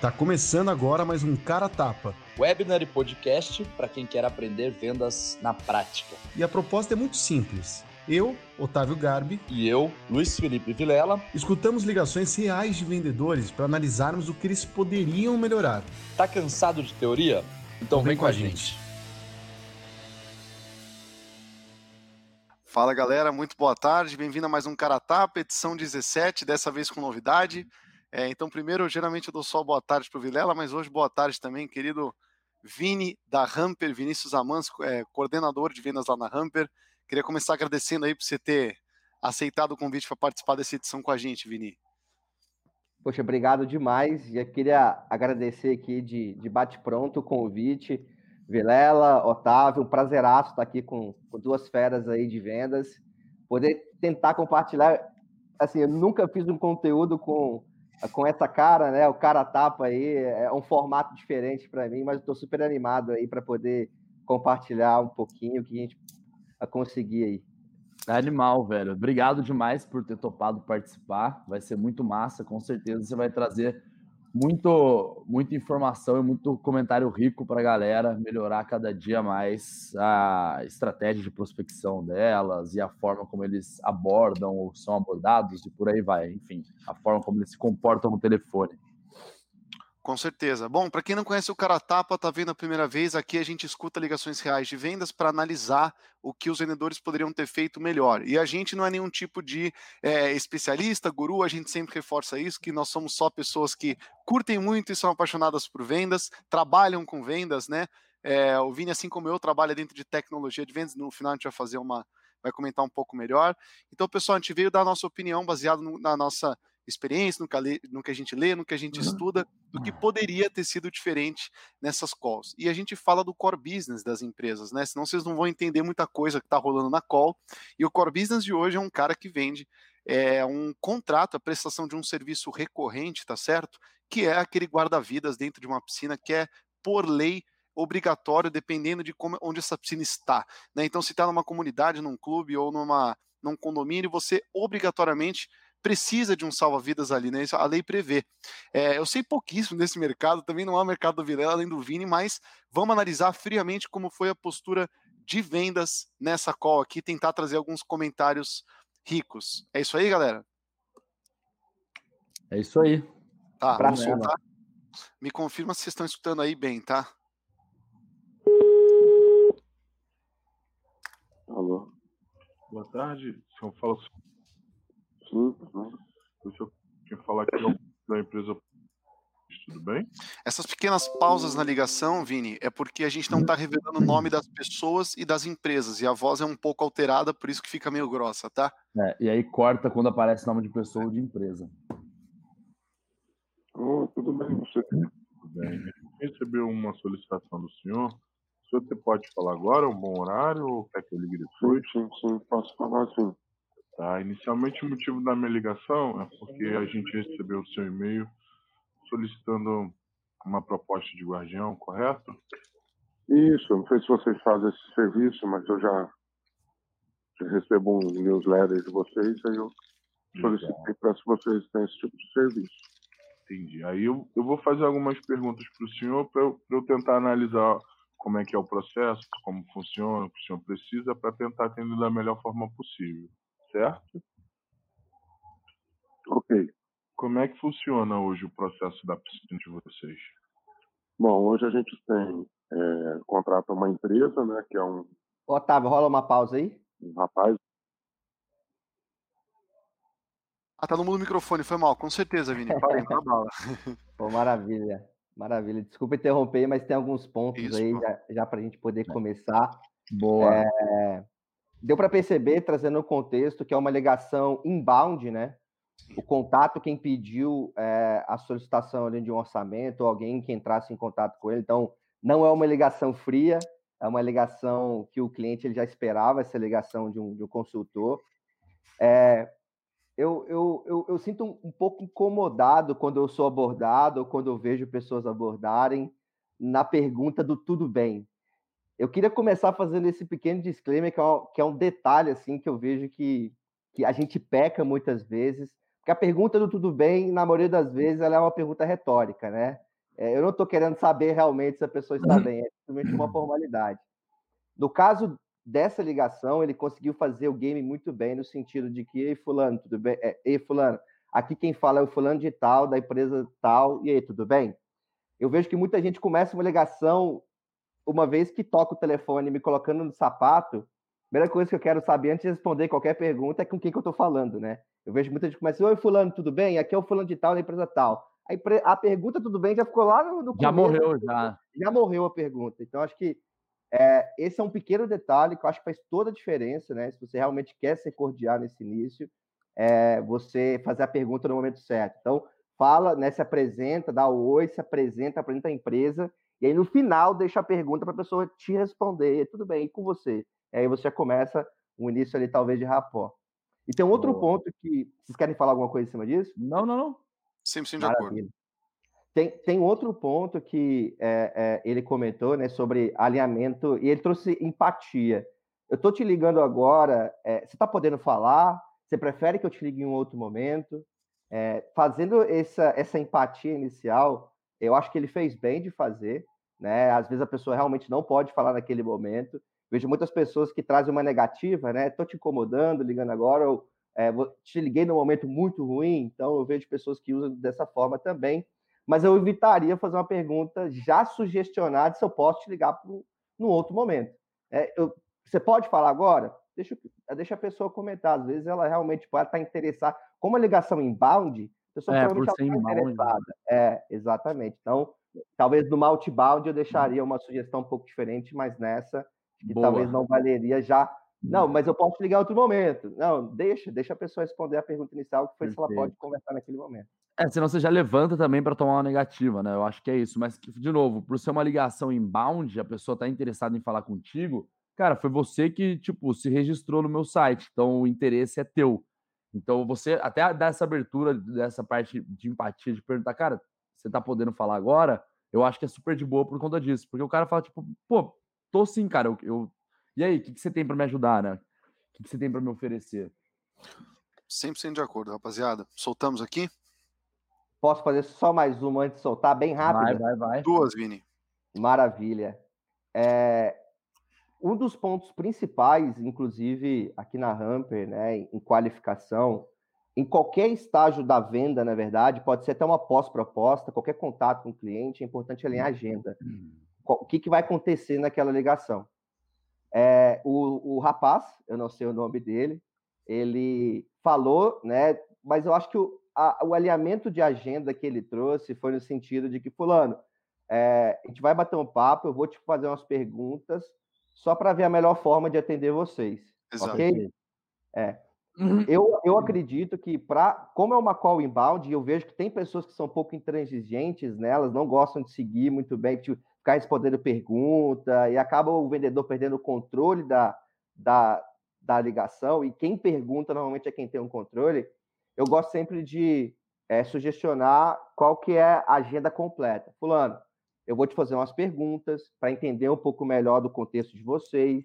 Tá começando agora mais um Cara Tapa. Webinar e podcast para quem quer aprender vendas na prática. E a proposta é muito simples. Eu, Otávio Garbi, e eu, Luiz Felipe Vilela, escutamos ligações reais de vendedores para analisarmos o que eles poderiam melhorar. Tá cansado de teoria? Então, então vem, vem com a gente. gente. Fala galera, muito boa tarde, bem-vindo a mais um Cara Tapa, edição 17, dessa vez com novidade. É, então, primeiro, geralmente eu dou só boa tarde para o Vilela, mas hoje boa tarde também, querido Vini da Hamper, Vinícius Amans, é, coordenador de vendas lá na Hamper. Queria começar agradecendo aí por você ter aceitado o convite para participar dessa edição com a gente, Vini. Poxa, obrigado demais. Já queria agradecer aqui de, de bate-pronto o convite. Vilela, Otávio, um prazeraço estar aqui com, com duas feras aí de vendas. Poder tentar compartilhar. Assim, eu nunca fiz um conteúdo com com essa cara, né? O cara tapa aí, é um formato diferente para mim, mas estou super animado aí para poder compartilhar um pouquinho o que a gente conseguir aí. Animal, velho. Obrigado demais por ter topado participar. Vai ser muito massa, com certeza você vai trazer muito, muita informação e muito comentário rico para a galera melhorar cada dia mais a estratégia de prospecção delas e a forma como eles abordam ou são abordados e por aí vai. Enfim, a forma como eles se comportam no telefone. Com certeza. Bom, para quem não conhece o Cara Tapa, tá vendo a primeira vez, aqui a gente escuta ligações reais de vendas para analisar o que os vendedores poderiam ter feito melhor. E a gente não é nenhum tipo de é, especialista, guru, a gente sempre reforça isso, que nós somos só pessoas que curtem muito e são apaixonadas por vendas, trabalham com vendas, né? É, o Vini, assim como eu, trabalha dentro de tecnologia de vendas. No final a gente vai fazer uma, vai comentar um pouco melhor. Então, pessoal, a gente veio dar a nossa opinião baseado no, na nossa experiência, no que, a, gente lê, no que a gente estuda, do que poderia ter sido diferente nessas calls. E a gente fala do core business das empresas, né? Senão vocês não vão entender muita coisa que está rolando na call. E o core business de hoje é um cara que vende é, um contrato, a prestação de um serviço recorrente, tá certo? Que é aquele guarda-vidas dentro de uma piscina que é, por lei, obrigatório, dependendo de como, onde essa piscina está. Né? Então, se está numa comunidade, num clube ou numa, num condomínio, você obrigatoriamente precisa de um salva-vidas ali, né? Isso a lei prevê. É, eu sei pouquíssimo desse mercado, também não há mercado do Vilela além do Vini, mas vamos analisar friamente como foi a postura de vendas nessa call aqui, tentar trazer alguns comentários ricos. É isso aí, galera? É isso aí. Tá, vamos tá? Me confirma se vocês estão escutando aí bem, tá? Alô. Boa tarde. Eu falo Sim, uhum. O senhor quer falar aqui da empresa tudo bem? Essas pequenas pausas na ligação, Vini, é porque a gente não está revelando o nome das pessoas e das empresas, e a voz é um pouco alterada, por isso que fica meio grossa, tá? É, e aí corta quando aparece nome de pessoa ou de empresa. Oh, tudo bem, você. Tudo bem. Recebeu uma solicitação do senhor. O senhor pode falar agora, um bom horário, ou quer que eu ligue depois? Sim, sim, sim, posso falar sim. Tá? Inicialmente, o motivo da minha ligação é porque a gente recebeu o seu e-mail solicitando uma proposta de guardião, correto? Isso, não sei se vocês fazem esse serviço, mas eu já, já recebo um newsletter de vocês, aí eu solicitei para se vocês têm esse tipo de serviço. Entendi. Aí eu, eu vou fazer algumas perguntas para o senhor para eu, eu tentar analisar como é que é o processo, como funciona, o que o senhor precisa, para tentar atender da melhor forma possível certo? Ok. Como é que funciona hoje o processo da piscina de vocês? Bom, hoje a gente tem, é, contrata uma empresa, né, que é um... Otávio, rola uma pausa aí. Um rapaz. Ah, tá no mundo do microfone, foi mal, com certeza, Vini. Parem, pra bala. Pô, maravilha, maravilha. Desculpa interromper, mas tem alguns pontos Isso, aí já, já para a gente poder começar. Boa. É, deu para perceber, trazendo o contexto, que é uma ligação inbound, né? O contato, quem pediu é, a solicitação ali de um orçamento, ou alguém que entrasse em contato com ele. Então, não é uma ligação fria, é uma ligação que o cliente ele já esperava, essa ligação de um, de um consultor. É, eu, eu, eu, eu, sinto um, um pouco incomodado quando eu sou abordado, ou quando eu vejo pessoas abordarem na pergunta do tudo bem. Eu queria começar fazendo esse pequeno disclaimer, que é, um, que é um detalhe assim que eu vejo que, que a gente peca muitas vezes, porque a pergunta do tudo bem, na maioria das vezes, ela é uma pergunta retórica, né? É, eu não estou querendo saber realmente se a pessoa está bem, é simplesmente uma formalidade. No caso dessa ligação, ele conseguiu fazer o game muito bem, no sentido de que, ei, fulano, tudo bem? É, ei, fulano, aqui quem fala é o fulano de tal, da empresa tal, e aí, tudo bem? Eu vejo que muita gente começa uma ligação uma vez que toca o telefone me colocando no sapato, a primeira coisa que eu quero saber antes de responder qualquer pergunta é com quem que eu estou falando, né? Eu vejo muita gente começa, oi fulano, tudo bem? Aqui é o fulano de tal da empresa tal. A, a pergunta, tudo bem, já ficou lá no, no Já começo, morreu, já. Já morreu a pergunta. Então, acho que é, esse é um pequeno detalhe que eu acho que faz toda a diferença, né? Se você realmente quer ser cordial nesse início, é, você fazer a pergunta no momento certo. Então, fala, né, se apresenta, dá o oi, se apresenta, apresenta a empresa e aí, no final, deixa a pergunta para a pessoa te responder. Tudo bem, e com você? E aí você começa o início ali, talvez, de rapó. E tem um outro Boa. ponto que. Vocês querem falar alguma coisa em cima disso? Não, não, não. 100% de acordo. Tem, tem outro ponto que é, é, ele comentou, né, sobre alinhamento, e ele trouxe empatia. Eu estou te ligando agora, é, você está podendo falar? Você prefere que eu te ligue em um outro momento? É, fazendo essa, essa empatia inicial, eu acho que ele fez bem de fazer, né? Às vezes a pessoa realmente não pode falar naquele momento. Vejo muitas pessoas que trazem uma negativa, né? Tô te incomodando, ligando agora, ou é, te liguei num momento muito ruim, então eu vejo pessoas que usam dessa forma também. Mas eu evitaria fazer uma pergunta já sugestionada se eu posso te ligar para num outro momento. É, eu, você pode falar agora? Deixa, deixa a pessoa comentar. Às vezes ela realmente pode estar interessada. Como a ligação inbound, a pessoa é, provavelmente está né? interessada. É, exatamente. Então, talvez no outbound eu deixaria uma sugestão um pouco diferente, mas nessa, que Boa. talvez não valeria já. Não, mas eu posso ligar em outro momento. Não, deixa, deixa a pessoa responder a pergunta inicial, que foi Perfeito. se ela pode conversar naquele momento. É, senão você já levanta também para tomar uma negativa, né? Eu acho que é isso. Mas, de novo, por ser uma ligação inbound, a pessoa está interessada em falar contigo, cara, foi você que, tipo, se registrou no meu site. Então, o interesse é teu. Então, você até dar essa abertura dessa parte de empatia, de perguntar, cara, você tá podendo falar agora? Eu acho que é super de boa por conta disso. Porque o cara fala, tipo, pô, tô sim, cara. Eu, eu... E aí, o que, que você tem para me ajudar, né? O que, que você tem para me oferecer? 100% de acordo, rapaziada. Soltamos aqui? Posso fazer só mais uma antes de soltar, bem rápido? Vai, vai, vai. Duas, Vini. Maravilha. É, um dos pontos principais, inclusive aqui na Hamper, né, em qualificação, em qualquer estágio da venda, na verdade, pode ser até uma pós-proposta, qualquer contato com o cliente, é importante alinhar a agenda. O que, que vai acontecer naquela ligação? É, o, o rapaz, eu não sei o nome dele, ele falou, né? Mas eu acho que o, a, o alinhamento de agenda que ele trouxe foi no sentido de que, fulano, é, a gente vai bater um papo, eu vou te fazer umas perguntas, só para ver a melhor forma de atender vocês. Exato. Ok? É. Uhum. Eu, eu acredito que, pra, como é uma call inbound, eu vejo que tem pessoas que são um pouco intransigentes nelas, não gostam de seguir muito bem, tipo, ficar respondendo pergunta, e acaba o vendedor perdendo o controle da, da, da ligação, e quem pergunta normalmente é quem tem um controle. Eu gosto sempre de é, sugestionar qual que é a agenda completa. Fulano, eu vou te fazer umas perguntas para entender um pouco melhor do contexto de vocês.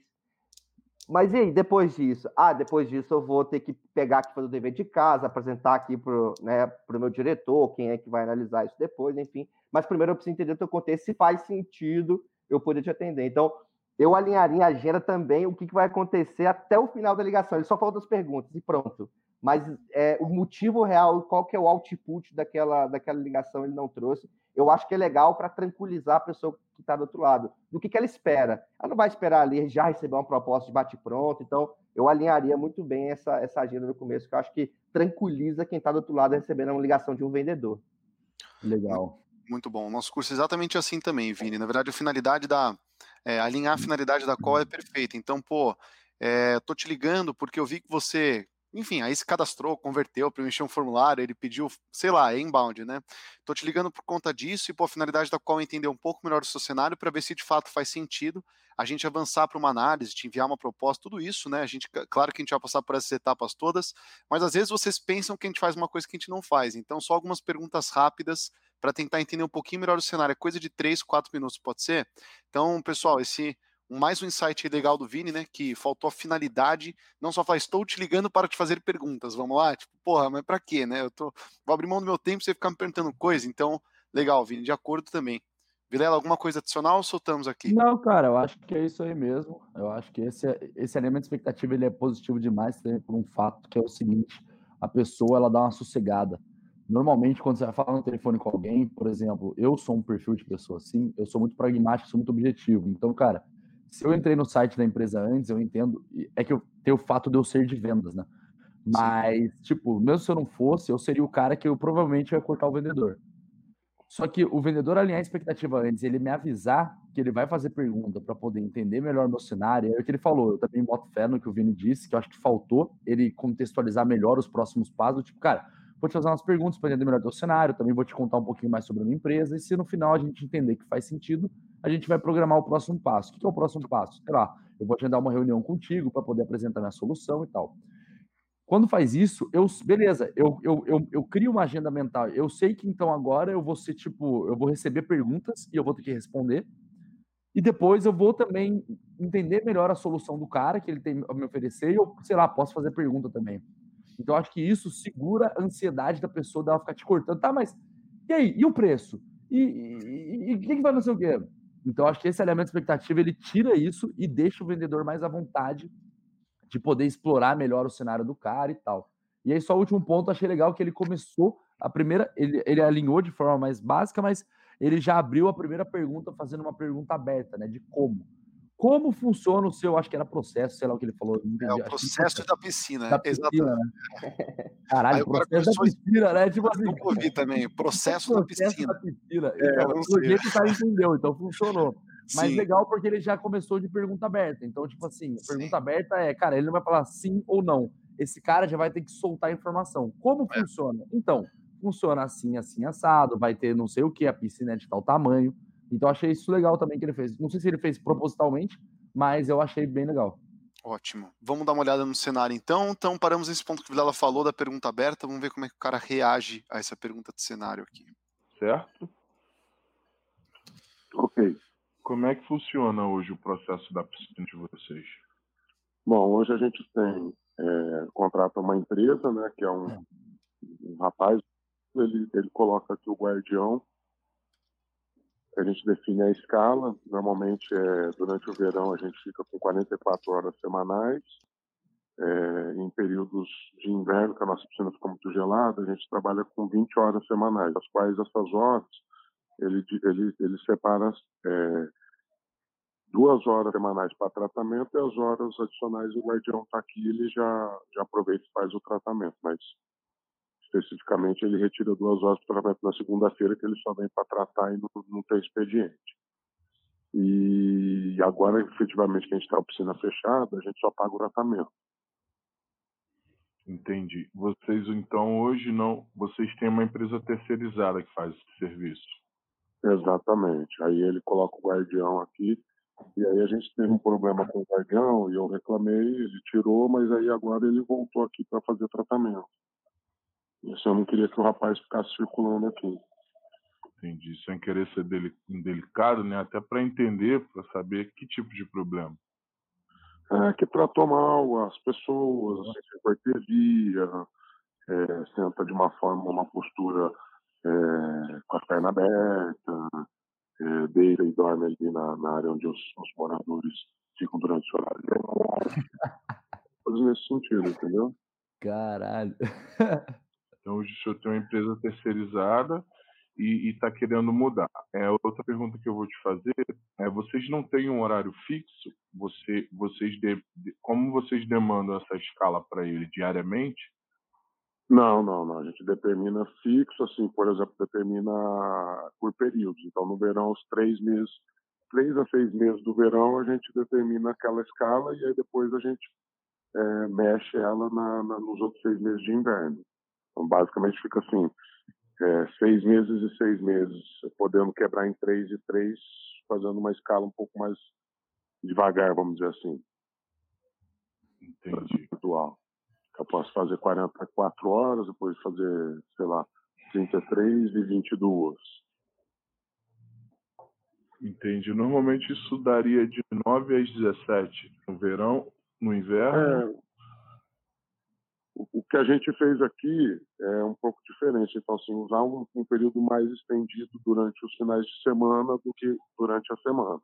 Mas e aí, depois disso? Ah, depois disso eu vou ter que pegar aqui, fazer o dever de casa, apresentar aqui para o né, meu diretor, quem é que vai analisar isso depois, enfim. Mas primeiro eu preciso entender o teu contexto, se faz sentido eu poder te atender. Então, eu alinharia a agenda também, o que, que vai acontecer até o final da ligação. Ele só falta as perguntas e pronto. Mas é, o motivo real, qual que é o output daquela, daquela ligação, ele não trouxe eu acho que é legal para tranquilizar a pessoa que está do outro lado. Do que, que ela espera. Ela não vai esperar ali já receber uma proposta de bate-pronto. Então, eu alinharia muito bem essa, essa agenda no começo, que eu acho que tranquiliza quem está do outro lado recebendo uma ligação de um vendedor. Legal. Muito bom. Nosso curso é exatamente assim também, Vini. Na verdade, a finalidade da. É, alinhar a finalidade da qual é perfeita. Então, pô, é, tô te ligando porque eu vi que você enfim, aí se cadastrou, converteu, preencheu um formulário, ele pediu, sei lá, é inbound, né? Tô te ligando por conta disso e por finalidade da qual entender um pouco melhor o seu cenário para ver se de fato faz sentido a gente avançar para uma análise, te enviar uma proposta, tudo isso, né? A gente, claro que a gente vai passar por essas etapas todas, mas às vezes vocês pensam que a gente faz uma coisa que a gente não faz. Então, só algumas perguntas rápidas para tentar entender um pouquinho melhor o cenário. É coisa de 3, 4 minutos, pode ser? Então, pessoal, esse mais um insight legal do Vini, né? Que faltou a finalidade, não só falar, estou te ligando para te fazer perguntas, vamos lá? Tipo, porra, mas para quê, né? Eu tô, vou abrir mão do meu tempo você ficar me perguntando coisa, então Legal, Vini, de acordo também. Vilela, alguma coisa adicional ou soltamos aqui? Não, cara, eu acho que é isso aí mesmo. Eu acho que esse, esse alinhamento de expectativa ele é positivo demais também por um fato que é o seguinte: a pessoa ela dá uma sossegada. Normalmente, quando você vai falar no telefone com alguém, por exemplo, eu sou um perfil de pessoa assim, eu sou muito pragmático, sou muito objetivo. Então, cara, se eu entrei no site da empresa antes, eu entendo. É que eu tenho o fato de eu ser de vendas, né? Mas, Sim. tipo, mesmo se eu não fosse, eu seria o cara que eu provavelmente ia cortar o vendedor. Só que o vendedor alinhar a expectativa antes, ele me avisar que ele vai fazer pergunta para poder entender melhor meu cenário, é o que ele falou. Eu também boto fé no que o Vini disse, que eu acho que faltou ele contextualizar melhor os próximos passos. Tipo, cara, vou te fazer umas perguntas para entender melhor teu cenário, também vou te contar um pouquinho mais sobre a minha empresa, e se no final a gente entender que faz sentido, a gente vai programar o próximo passo. O que é o próximo passo? Sei lá, eu vou agendar uma reunião contigo para poder apresentar minha solução e tal. Quando faz isso, eu, beleza, eu, eu, eu, eu, crio uma agenda mental. Eu sei que então agora eu vou ser tipo, eu vou receber perguntas e eu vou ter que responder. E depois eu vou também entender melhor a solução do cara que ele tem a me oferecer e eu, sei lá, posso fazer pergunta também. Então acho que isso segura a ansiedade da pessoa dela ficar te cortando. Tá, mas e aí? E o preço? E o que, que vai não sei o quê? Então acho que esse elemento expectativa ele tira isso e deixa o vendedor mais à vontade de poder explorar melhor o cenário do cara e tal. E aí, só o último ponto, achei legal que ele começou a primeira, ele, ele alinhou de forma mais básica, mas ele já abriu a primeira pergunta fazendo uma pergunta aberta, né? De como. Como funciona o seu, acho que era processo, sei lá o que ele falou. É o processo da piscina, da piscina Exatamente. Né? Caralho, o processo da piscina, né? Tipo assim. Eu ouvi também, processo, processo da piscina. Da piscina. É, então, o jeito o cara entendeu, então funcionou. Mas sim. legal porque ele já começou de pergunta aberta. Então, tipo assim, a pergunta aberta é, cara, ele não vai falar sim ou não. Esse cara já vai ter que soltar a informação. Como é. funciona? Então, funciona assim, assim, assado, vai ter não sei o que, a piscina é de tal tamanho. Então, achei isso legal também que ele fez. Não sei se ele fez propositalmente, mas eu achei bem legal. Ótimo. Vamos dar uma olhada no cenário então. Então, paramos nesse ponto que o Vilela falou da pergunta aberta. Vamos ver como é que o cara reage a essa pergunta de cenário aqui. Certo? Ok. Como é que funciona hoje o processo da piscina de vocês? Bom, hoje a gente tem, é, contrata uma empresa, né, que é um, um rapaz, ele, ele coloca aqui o guardião, a gente define a escala, normalmente é, durante o verão a gente fica com 44 horas semanais, é, em períodos de inverno, que a nossa piscina fica muito gelada, a gente trabalha com 20 horas semanais, as quais essas horas ele, ele, ele separa é, duas horas semanais para tratamento e as horas adicionais o guardião está aqui, ele já, já aproveita e faz o tratamento, mas especificamente ele retira duas horas para tratamento na segunda-feira, que ele só vem para tratar e não, não tem expediente. E agora, efetivamente, que a gente está a piscina fechada, a gente só paga o tratamento. Entendi. Vocês, então, hoje não. Vocês têm uma empresa terceirizada que faz esse serviço. Exatamente. Aí ele coloca o guardião aqui. E aí a gente teve um problema com o guardião e eu reclamei, ele tirou, mas aí agora ele voltou aqui para fazer tratamento. Isso eu não queria que o rapaz ficasse circulando aqui. Entendi. Sem querer ser delicado, né? Até para entender, para saber que tipo de problema. É que tratou mal as pessoas, sem cortesia, é, senta de uma forma, uma postura é, com a perna aberta, é, deita e dorme ali na, na área onde os, os, moradores ficam durante o horário. Coisas nesse sentido, entendeu? Caralho. então hoje o senhor tem uma empresa terceirizada e está querendo mudar. É outra pergunta que eu vou te fazer é: vocês não têm um horário fixo? Você, vocês de, como vocês demandam essa escala para ele diariamente? Não, não, não. A gente determina fixo, assim, por exemplo, determina por períodos. Então, no verão, os três meses, três a seis meses do verão, a gente determina aquela escala e aí depois a gente é, mexe ela na, na, nos outros seis meses de inverno. Então, basicamente, fica assim, é, seis meses e seis meses, podendo quebrar em três e três, fazendo uma escala um pouco mais devagar, vamos dizer assim. Entendi. Atual. Eu posso fazer 44 horas, depois fazer, sei lá, 33 e 22. Entendi. Normalmente isso daria de 9 às 17 no verão, no inverno. O, que a gente fez aqui é um pouco diferente. Então, assim, usar um, um período mais estendido durante os finais de semana do que durante a semana.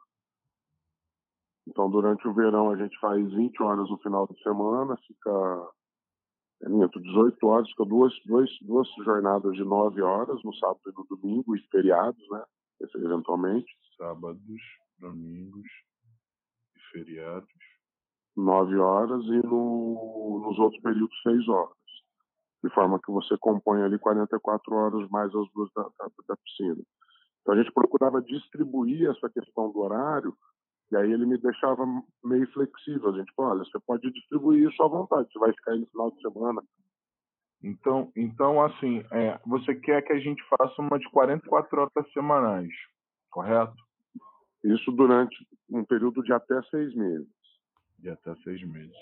Então, durante o verão, a gente faz 20 horas no final de semana, fica é minto, 18 horas, fica duas, duas, duas jornadas de 9 horas no sábado e no domingo, e feriados, né? Eventualmente. Sábados, domingos e feriados. 9 horas e no, nos outros períodos 6 horas. De forma que você compõe ali 44 horas mais as duas da, da, da piscina. Então a gente procurava distribuir essa questão do horário e aí ele me deixava meio flexível. A gente, olha, você pode distribuir isso à vontade, você vai ficar aí no final de semana. Então, então assim, é, você quer que a gente faça uma de 44 horas semanais, correto? Isso durante um período de até seis meses. De até seis meses.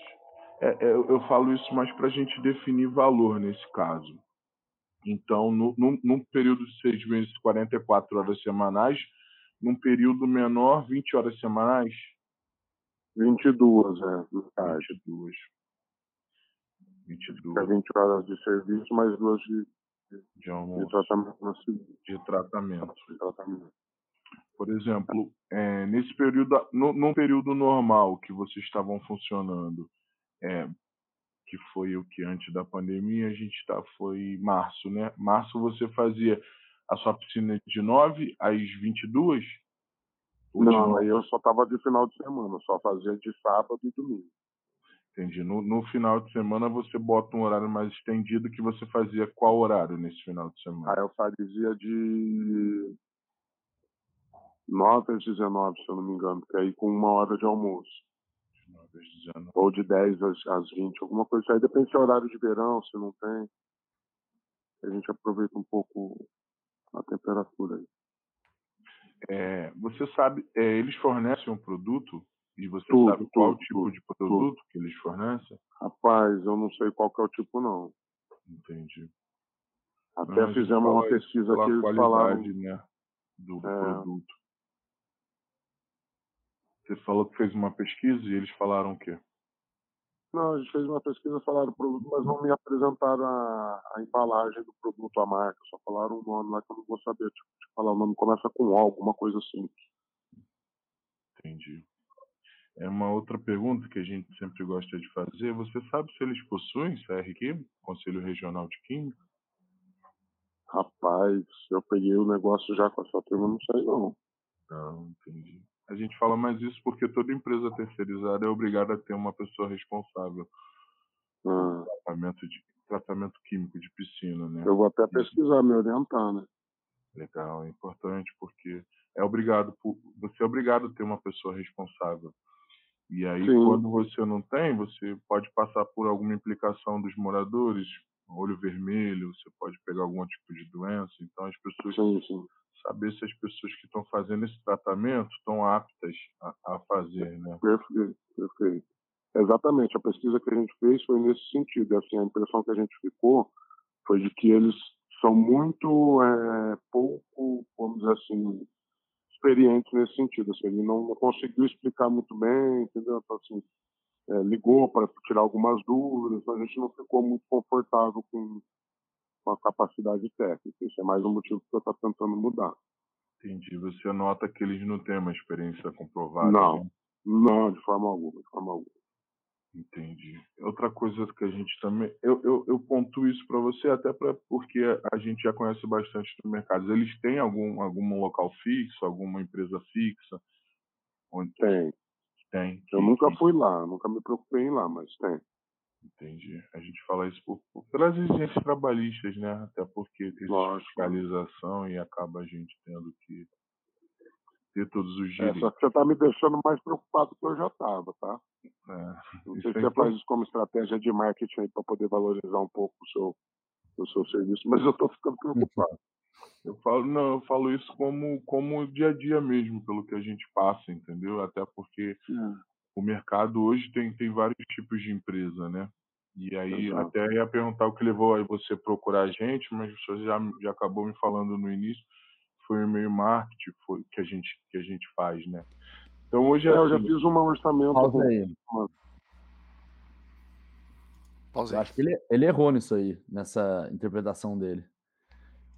É, é, eu falo isso mais para a gente definir valor nesse caso. Então, no, no, num período de seis meses, 44 horas semanais, num período menor, 20 horas semanais? 22, é, no caso. 22. 22. É 20 horas de serviço, mais duas de, de, de, de tratamento De tratamento. De tratamento. Por exemplo, é, nesse período, no, num período normal que vocês estavam funcionando, é, que foi o que antes da pandemia, a gente tá, foi março, né? Março você fazia a sua piscina de 9 às 22? Não, aí eu só estava de final de semana, só fazia de sábado e domingo. Entendi. No, no, final de semana você bota um horário mais estendido que você fazia qual horário nesse final de semana? Aí eu fazia de 9 às 19, se eu não me engano, que aí com uma hora de almoço. De 9 às 19. Ou de 10 às, às 20, alguma coisa. Aí depende se é horário de verão, se não tem. A gente aproveita um pouco a temperatura aí. É, você sabe, é, eles fornecem um produto e você tudo, sabe qual tudo, tipo tudo, de produto que eles fornecem? Rapaz, eu não sei qual que é o tipo, não. Entendi. Até Mas fizemos uma pesquisa que eles falaram. Né, do É. produto. Você falou que fez uma pesquisa e eles falaram o quê? Não, a gente fez uma pesquisa, falaram o produto, mas não me apresentaram a, a embalagem do produto, a marca. Só falaram o nome lá que eu não vou saber tipo, falar. O nome começa com O, alguma coisa assim. Entendi. É uma outra pergunta que a gente sempre gosta de fazer. Você sabe se eles possuem CRQ, Conselho Regional de Química? Rapaz, eu peguei o negócio já com essa turma, não sei não. Não, entendi. A gente fala mais isso porque toda empresa terceirizada é obrigada a ter uma pessoa responsável pelo tratamento, de, tratamento químico de piscina, né? eu vou até pesquisar, me orientar, né? Legal, é importante porque é obrigado por, você é obrigado a ter uma pessoa responsável. E aí, Sim. quando você não tem, você pode passar por alguma implicação dos moradores, olho vermelho, você pode pegar algum tipo de doença. Então, as pessoas Sim, sim. Saber se as pessoas que estão fazendo esse tratamento estão aptas a, a fazer, né? Perfeito, perfeito. Exatamente, a pesquisa que a gente fez foi nesse sentido. Assim, a impressão que a gente ficou foi de que eles são muito é, pouco, vamos dizer assim, experientes nesse sentido. Assim, ele não, não conseguiu explicar muito bem, entendeu? Então, assim, é, ligou para tirar algumas dúvidas, a gente não ficou muito confortável com, com a capacidade técnica. Isso é mais um motivo que eu estou tentando mudar. Entendi. Você nota que eles não têm uma experiência comprovada. Não. né? Não, de forma alguma, de forma alguma. Entendi. Outra coisa que a gente também. Eu, eu, eu pontuo isso para você, até pra, porque a gente já conhece bastante do mercado. Eles têm algum, algum local fixo, alguma empresa fixa? Onde Tem. tem. Eu que- nunca que- fui lá, nunca me preocupei em ir lá, mas tem. Entendi. A gente fala isso por, por, pelas exigências trabalhistas, né? Até porque existe Lógico. fiscalização e acaba a gente tendo que ter todos os É, direitos. só que você está me deixando mais preocupado que eu já estava, tá? né? Não sei é se você importante. faz isso como estratégia de marketing para poder valorizar um pouco o seu, o seu serviço, mas eu estou ficando preocupado. Eu falo, não, eu falo isso como, como dia a dia mesmo, pelo que a gente passa, entendeu? Até porque o mercado hoje tem, tem vários tipos de empresa, né? E aí Exato. até ia perguntar o que levou aí você procurar a gente, mas você já, já acabou me falando no início, foi o e-mail marketing foi, que, a gente, que a gente faz, né? Então hoje é É, eu já assim, fiz um orçamento Pausa aí. Pausei. Eu acho que ele, ele errou nisso aí, nessa interpretação dele.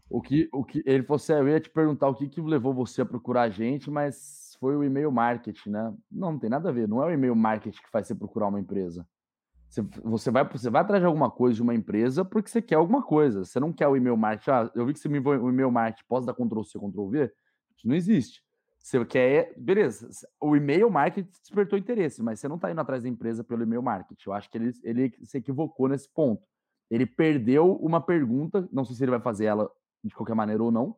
O que, o que ele fosse, eu ia te perguntar o que, que levou você a procurar a gente, mas foi o e-mail marketing, né? Não, não tem nada a ver. Não é o e-mail marketing que faz você procurar uma empresa. Você, você, vai, você vai atrás de alguma coisa de uma empresa porque você quer alguma coisa. Você não quer o e-mail marketing. Ah, eu vi que você me enviou o e-mail marketing, posso dar Ctrl C, Ctrl V? Isso não existe. Você quer. Beleza, o e-mail marketing despertou interesse, mas você não está indo atrás da empresa pelo e-mail marketing. Eu acho que ele, ele se equivocou nesse ponto. Ele perdeu uma pergunta, não sei se ele vai fazer ela de qualquer maneira ou não,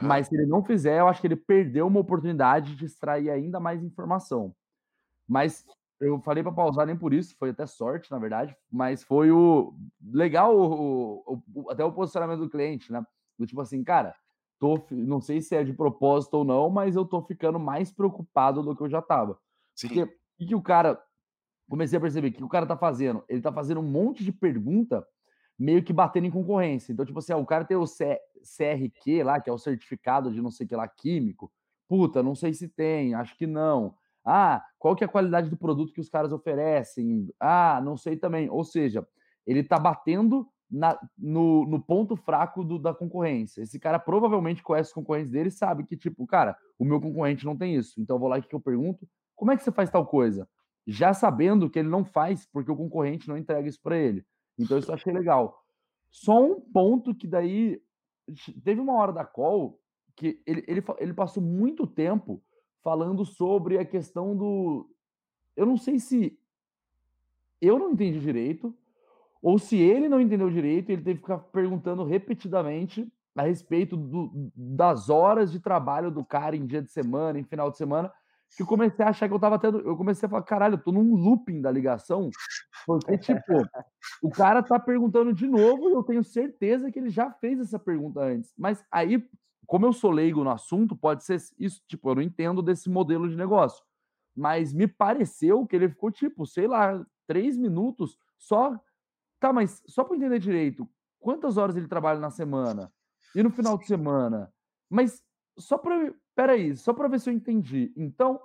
uhum. mas se ele não fizer, eu acho que ele perdeu uma oportunidade de extrair ainda mais informação. Mas eu falei para pausar nem por isso, foi até sorte, na verdade, mas foi o legal, o, o, até o posicionamento do cliente, né? Do tipo assim, cara, tô, não sei se é de propósito ou não, mas eu tô ficando mais preocupado do que eu já tava. Sim. Porque o que o cara. Comecei a perceber que o cara tá fazendo? Ele tá fazendo um monte de pergunta meio que batendo em concorrência. Então, tipo assim, ó, o cara tem o C CRQ lá, que é o certificado de não sei que lá químico. Puta, não sei se tem, acho que não. Ah, qual que é a qualidade do produto que os caras oferecem? Ah, não sei também. Ou seja, ele tá batendo na, no, no, ponto fraco do, da concorrência. Esse cara provavelmente conhece os concorrentes dele e sabe que, tipo, cara, o meu concorrente não tem isso. Então eu vou lá e que eu pergunto, como é que você faz tal coisa? Já sabendo que ele não faz, porque o concorrente não entrega isso para ele. Então isso eu achei legal. Só um ponto que daí teve uma hora da call que ele, ele, ele passou muito tempo falando sobre a questão do. Eu não sei se eu não entendi direito, ou se ele não entendeu direito, ele teve que ficar perguntando repetidamente a respeito do, das horas de trabalho do cara em dia de semana, em final de semana, que comecei a achar que eu tava tendo. Eu comecei a falar, caralho, eu tô num looping da ligação, porque, tipo, o cara tá perguntando de novo e eu tenho certeza que ele já fez essa pergunta antes. Mas aí, como eu sou leigo no assunto, pode ser isso, tipo, eu não entendo desse modelo de negócio. Mas me pareceu que ele ficou, tipo, sei lá, três minutos só Tá, mas só para entender direito, quantas horas ele trabalha na semana? E no final de semana? Mas só para. Peraí, só para ver se eu entendi. Então,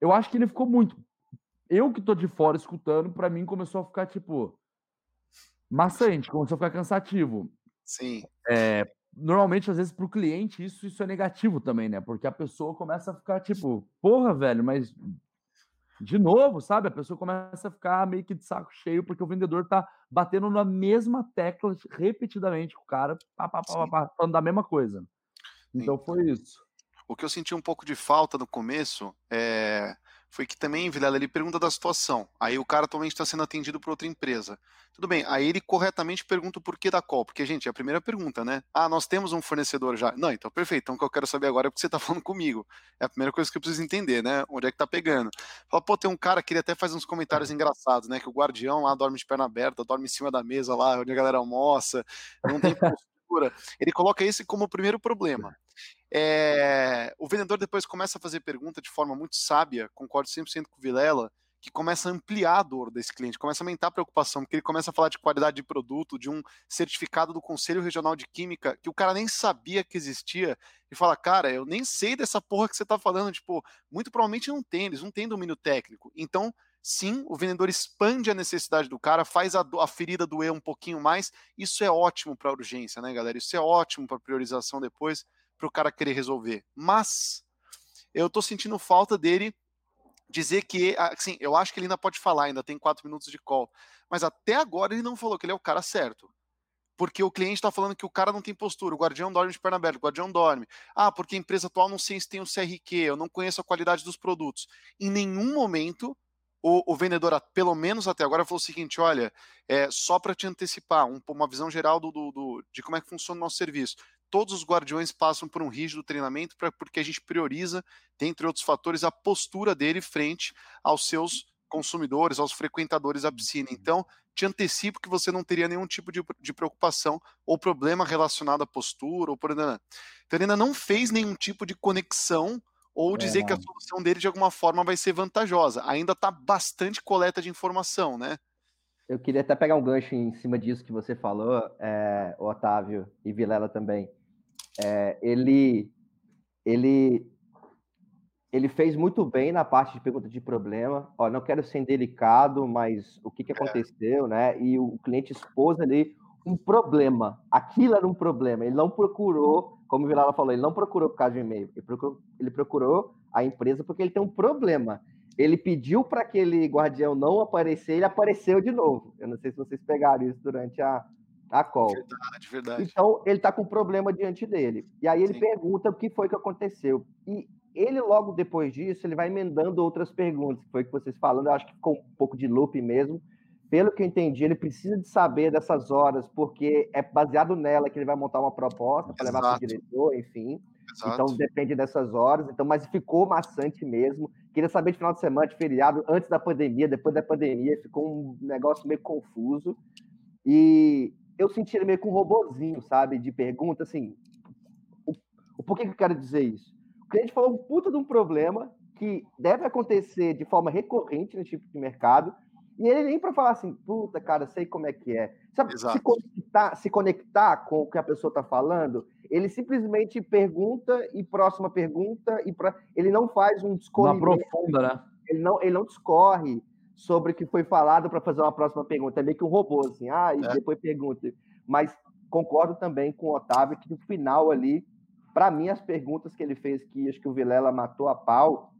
eu acho que ele ficou muito. Eu que tô de fora escutando, para mim começou a ficar tipo. Maçante, começou a ficar cansativo. Sim. É, normalmente, às vezes, para o cliente, isso, isso é negativo também, né? Porque a pessoa começa a ficar tipo, porra, velho, mas de novo, sabe? A pessoa começa a ficar meio que de saco cheio, porque o vendedor tá batendo na mesma tecla repetidamente com o cara, pá, pá, pá, pá, falando da mesma coisa. Então foi isso. O que eu senti um pouco de falta no começo é foi que também, Vilela, ele pergunta da situação. Aí o cara atualmente está sendo atendido por outra empresa. Tudo bem, aí ele corretamente pergunta o porquê da call. Porque, gente, é a primeira pergunta, né? Ah, nós temos um fornecedor já. Não, então perfeito. Então o que eu quero saber agora é porque você está falando comigo. É a primeira coisa que eu preciso entender, né? Onde é que tá pegando. Fala, pô, tem um cara que ele até faz uns comentários engraçados, né? Que o guardião lá dorme de perna aberta, dorme em cima da mesa lá, onde a galera almoça, não tem postura. Ele coloca esse como o primeiro problema. É, o vendedor depois começa a fazer pergunta de forma muito sábia, concordo 100% com o Vilela, que começa a ampliar a dor desse cliente, começa a aumentar a preocupação, porque ele começa a falar de qualidade de produto, de um certificado do Conselho Regional de Química, que o cara nem sabia que existia, e fala, cara, eu nem sei dessa porra que você está falando, tipo, muito provavelmente não tem, eles não têm domínio técnico. Então, sim, o vendedor expande a necessidade do cara, faz a, a ferida doer um pouquinho mais, isso é ótimo para urgência, né, galera? Isso é ótimo para priorização depois para o cara querer resolver. Mas eu estou sentindo falta dele dizer que, assim, eu acho que ele ainda pode falar, ainda tem quatro minutos de call, mas até agora ele não falou que ele é o cara certo. Porque o cliente está falando que o cara não tem postura, o guardião dorme de perna aberta, o guardião dorme. Ah, porque a empresa atual não sei se tem o CRQ, eu não conheço a qualidade dos produtos. Em nenhum momento o, o, vendedor, pelo menos até agora, falou o seguinte: olha, é, só para te antecipar, um, uma visão geral do, do, do, de como é que funciona o nosso serviço todos os guardiões passam por um rígido treinamento pra, porque a gente prioriza, dentre outros fatores, a postura dele frente aos seus consumidores, aos frequentadores da piscina. Uhum. Então, te antecipo que você não teria nenhum tipo de, de preocupação ou problema relacionado à postura ou por Então, ele ainda não fez nenhum tipo de conexão ou dizer é, que a solução dele de alguma forma vai ser vantajosa. Ainda está bastante coleta de informação, né? Eu queria até pegar um gancho em cima disso que você falou, é, Otávio e Vilela também é, ele, ele ele fez muito bem na parte de pergunta de problema. Ó, não quero ser indelicado, mas o que, que é. aconteceu, é. né? E o cliente expôs ali um problema. Aquilo era um problema. Ele não procurou, como o Vilala falou, ele não procurou por causa de e-mail. Ele procurou, ele procurou a empresa porque ele tem um problema. Ele pediu para aquele guardião não aparecer, ele apareceu de novo. Eu não sei se vocês pegaram isso durante a, a call. Verdade, verdade. Então, ele está com um problema diante dele. E aí ele Sim. pergunta o que foi que aconteceu. E ele, logo depois disso, ele vai emendando outras perguntas, que foi o que vocês falando, eu acho que ficou um pouco de loop mesmo. Pelo que eu entendi, ele precisa de saber dessas horas, porque é baseado nela que ele vai montar uma proposta para levar para o diretor, enfim. Exato. Então depende dessas horas. Então, mas ficou maçante mesmo. Queria saber de final de semana, de feriado, antes da pandemia, depois da pandemia, ficou um negócio meio confuso. E eu senti ele meio com um robozinho, sabe? De pergunta, assim. O, o porquê que eu quero dizer isso? O cliente falou um puta de um problema que deve acontecer de forma recorrente nesse tipo de mercado, e ele nem para falar assim, puta, cara, sei como é que é. Sabe, se conectar, se conectar com o que a pessoa está falando, ele simplesmente pergunta e próxima pergunta, e pra... ele não faz um discorrimento. Uma profunda, né? Ele não, ele não discorre sobre o que foi falado para fazer uma próxima pergunta. É meio que um robô, assim, ah, e é. depois pergunta. Mas concordo também com o Otávio que no final ali para mim, as perguntas que ele fez, que acho que o Vilela matou a pau,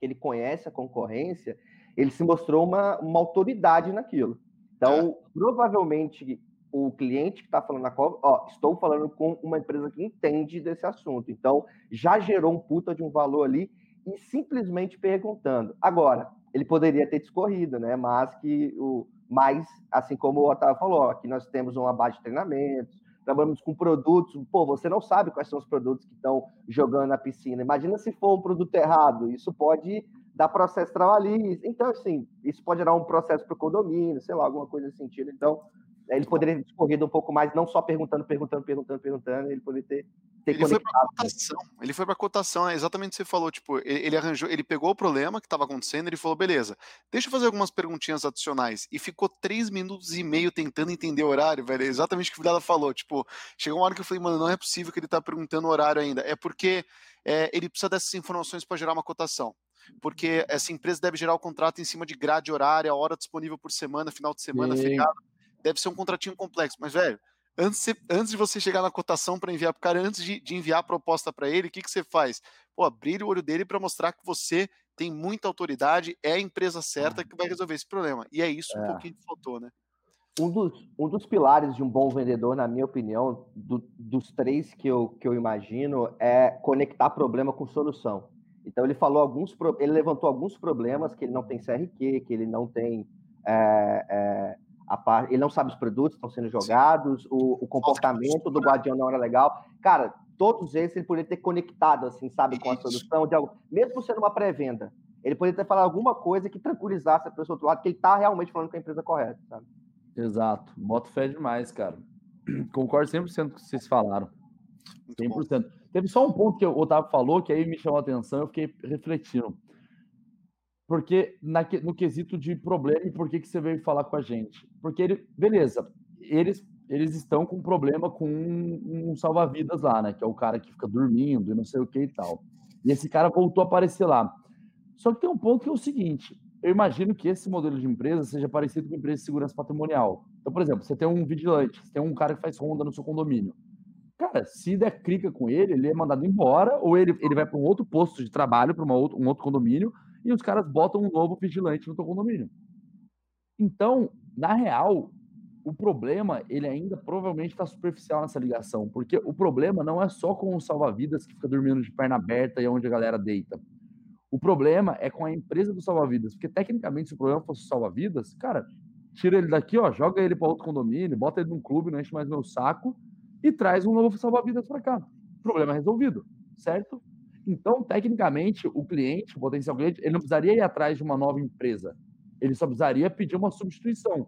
ele conhece a concorrência, ele se mostrou uma, uma autoridade naquilo. Então, é. provavelmente, o cliente que está falando na cova, ó, estou falando com uma empresa que entende desse assunto. Então, já gerou um puta de um valor ali e simplesmente perguntando. Agora, ele poderia ter discorrido, né? Mas que o mais, assim como o Otávio falou, aqui nós temos uma base de treinamentos, trabalhamos com produtos, pô, você não sabe quais são os produtos que estão jogando na piscina. Imagina se for um produto errado, isso pode dar processo trabalhista. Então, assim, isso pode gerar um processo para o condomínio, sei lá, alguma coisa nesse sentido. Então, ele poderia ter discorrido um pouco mais, não só perguntando, perguntando, perguntando, perguntando, ele poderia ter, ter ele foi para cotação. Ele foi para cotação, é exatamente o que você falou, tipo, ele, ele arranjou, ele pegou o problema que estava acontecendo, ele falou, beleza, deixa eu fazer algumas perguntinhas adicionais. E ficou três minutos e meio tentando entender o horário, velho, é exatamente o que o Vidala falou, tipo, chegou uma hora que eu falei, mano, não é possível que ele tá perguntando o horário ainda, é porque é, ele precisa dessas informações para gerar uma cotação porque essa empresa deve gerar o contrato em cima de grade horária, hora disponível por semana, final de semana, Sim. feriado deve ser um contratinho complexo. Mas, velho, antes, de, antes de você chegar na cotação para enviar para o cara, antes de, de, enviar a proposta para ele, o que, que você faz? Pô, abrir o olho dele para mostrar que você tem muita autoridade, é a empresa certa que vai resolver esse problema. E é isso é. um pouquinho que faltou, né? Um dos, um dos pilares de um bom vendedor, na minha opinião, do, dos três que eu, que eu imagino, é conectar problema com solução. Então ele falou alguns, ele levantou alguns problemas que ele não tem CRQ, que ele não tem é, é, Par... ele não sabe os produtos que estão sendo jogados, o, o, comportamento do guardião não era legal. Cara, todos esses ele poderia ter conectado, assim, sabe, com a solução de algo, mesmo sendo uma pré-venda. Ele poderia ter falado alguma coisa que tranquilizasse a pessoa do outro lado, que ele está realmente falando com a empresa correta, sabe? Exato. Boto fé demais, cara. Concordo 100% com o que vocês falaram. 100%. Teve só um ponto que o Otávio falou que aí me chamou a atenção, eu fiquei refletindo. Porque na, no quesito de problema e por que, que você veio falar com a gente? Porque ele, beleza, eles, eles estão com problema com um, um salva-vidas lá, né? Que é o cara que fica dormindo e não sei o que e tal. E esse cara voltou a aparecer lá. Só que tem um ponto que é o seguinte: eu imagino que esse modelo de empresa seja parecido com empresa de segurança patrimonial. Então, por exemplo, você tem um vigilante, você tem um cara que faz ronda no seu condomínio. Cara, se der clica com ele, ele é mandado embora, ou ele, ele vai para um outro posto de trabalho, para um outro condomínio, e os caras botam um novo vigilante no teu condomínio. Então, na real, o problema, ele ainda provavelmente está superficial nessa ligação, porque o problema não é só com o salva-vidas que fica dormindo de perna aberta e onde a galera deita. O problema é com a empresa do salva-vidas, porque tecnicamente, se o problema fosse salva-vidas, cara, tira ele daqui, ó, joga ele para outro condomínio, bota ele num clube, não enche mais meu saco e traz um novo salva-vidas para cá. Problema resolvido, certo? Então, tecnicamente, o cliente, o potencial cliente, ele não precisaria ir atrás de uma nova empresa. Ele só precisaria pedir uma substituição.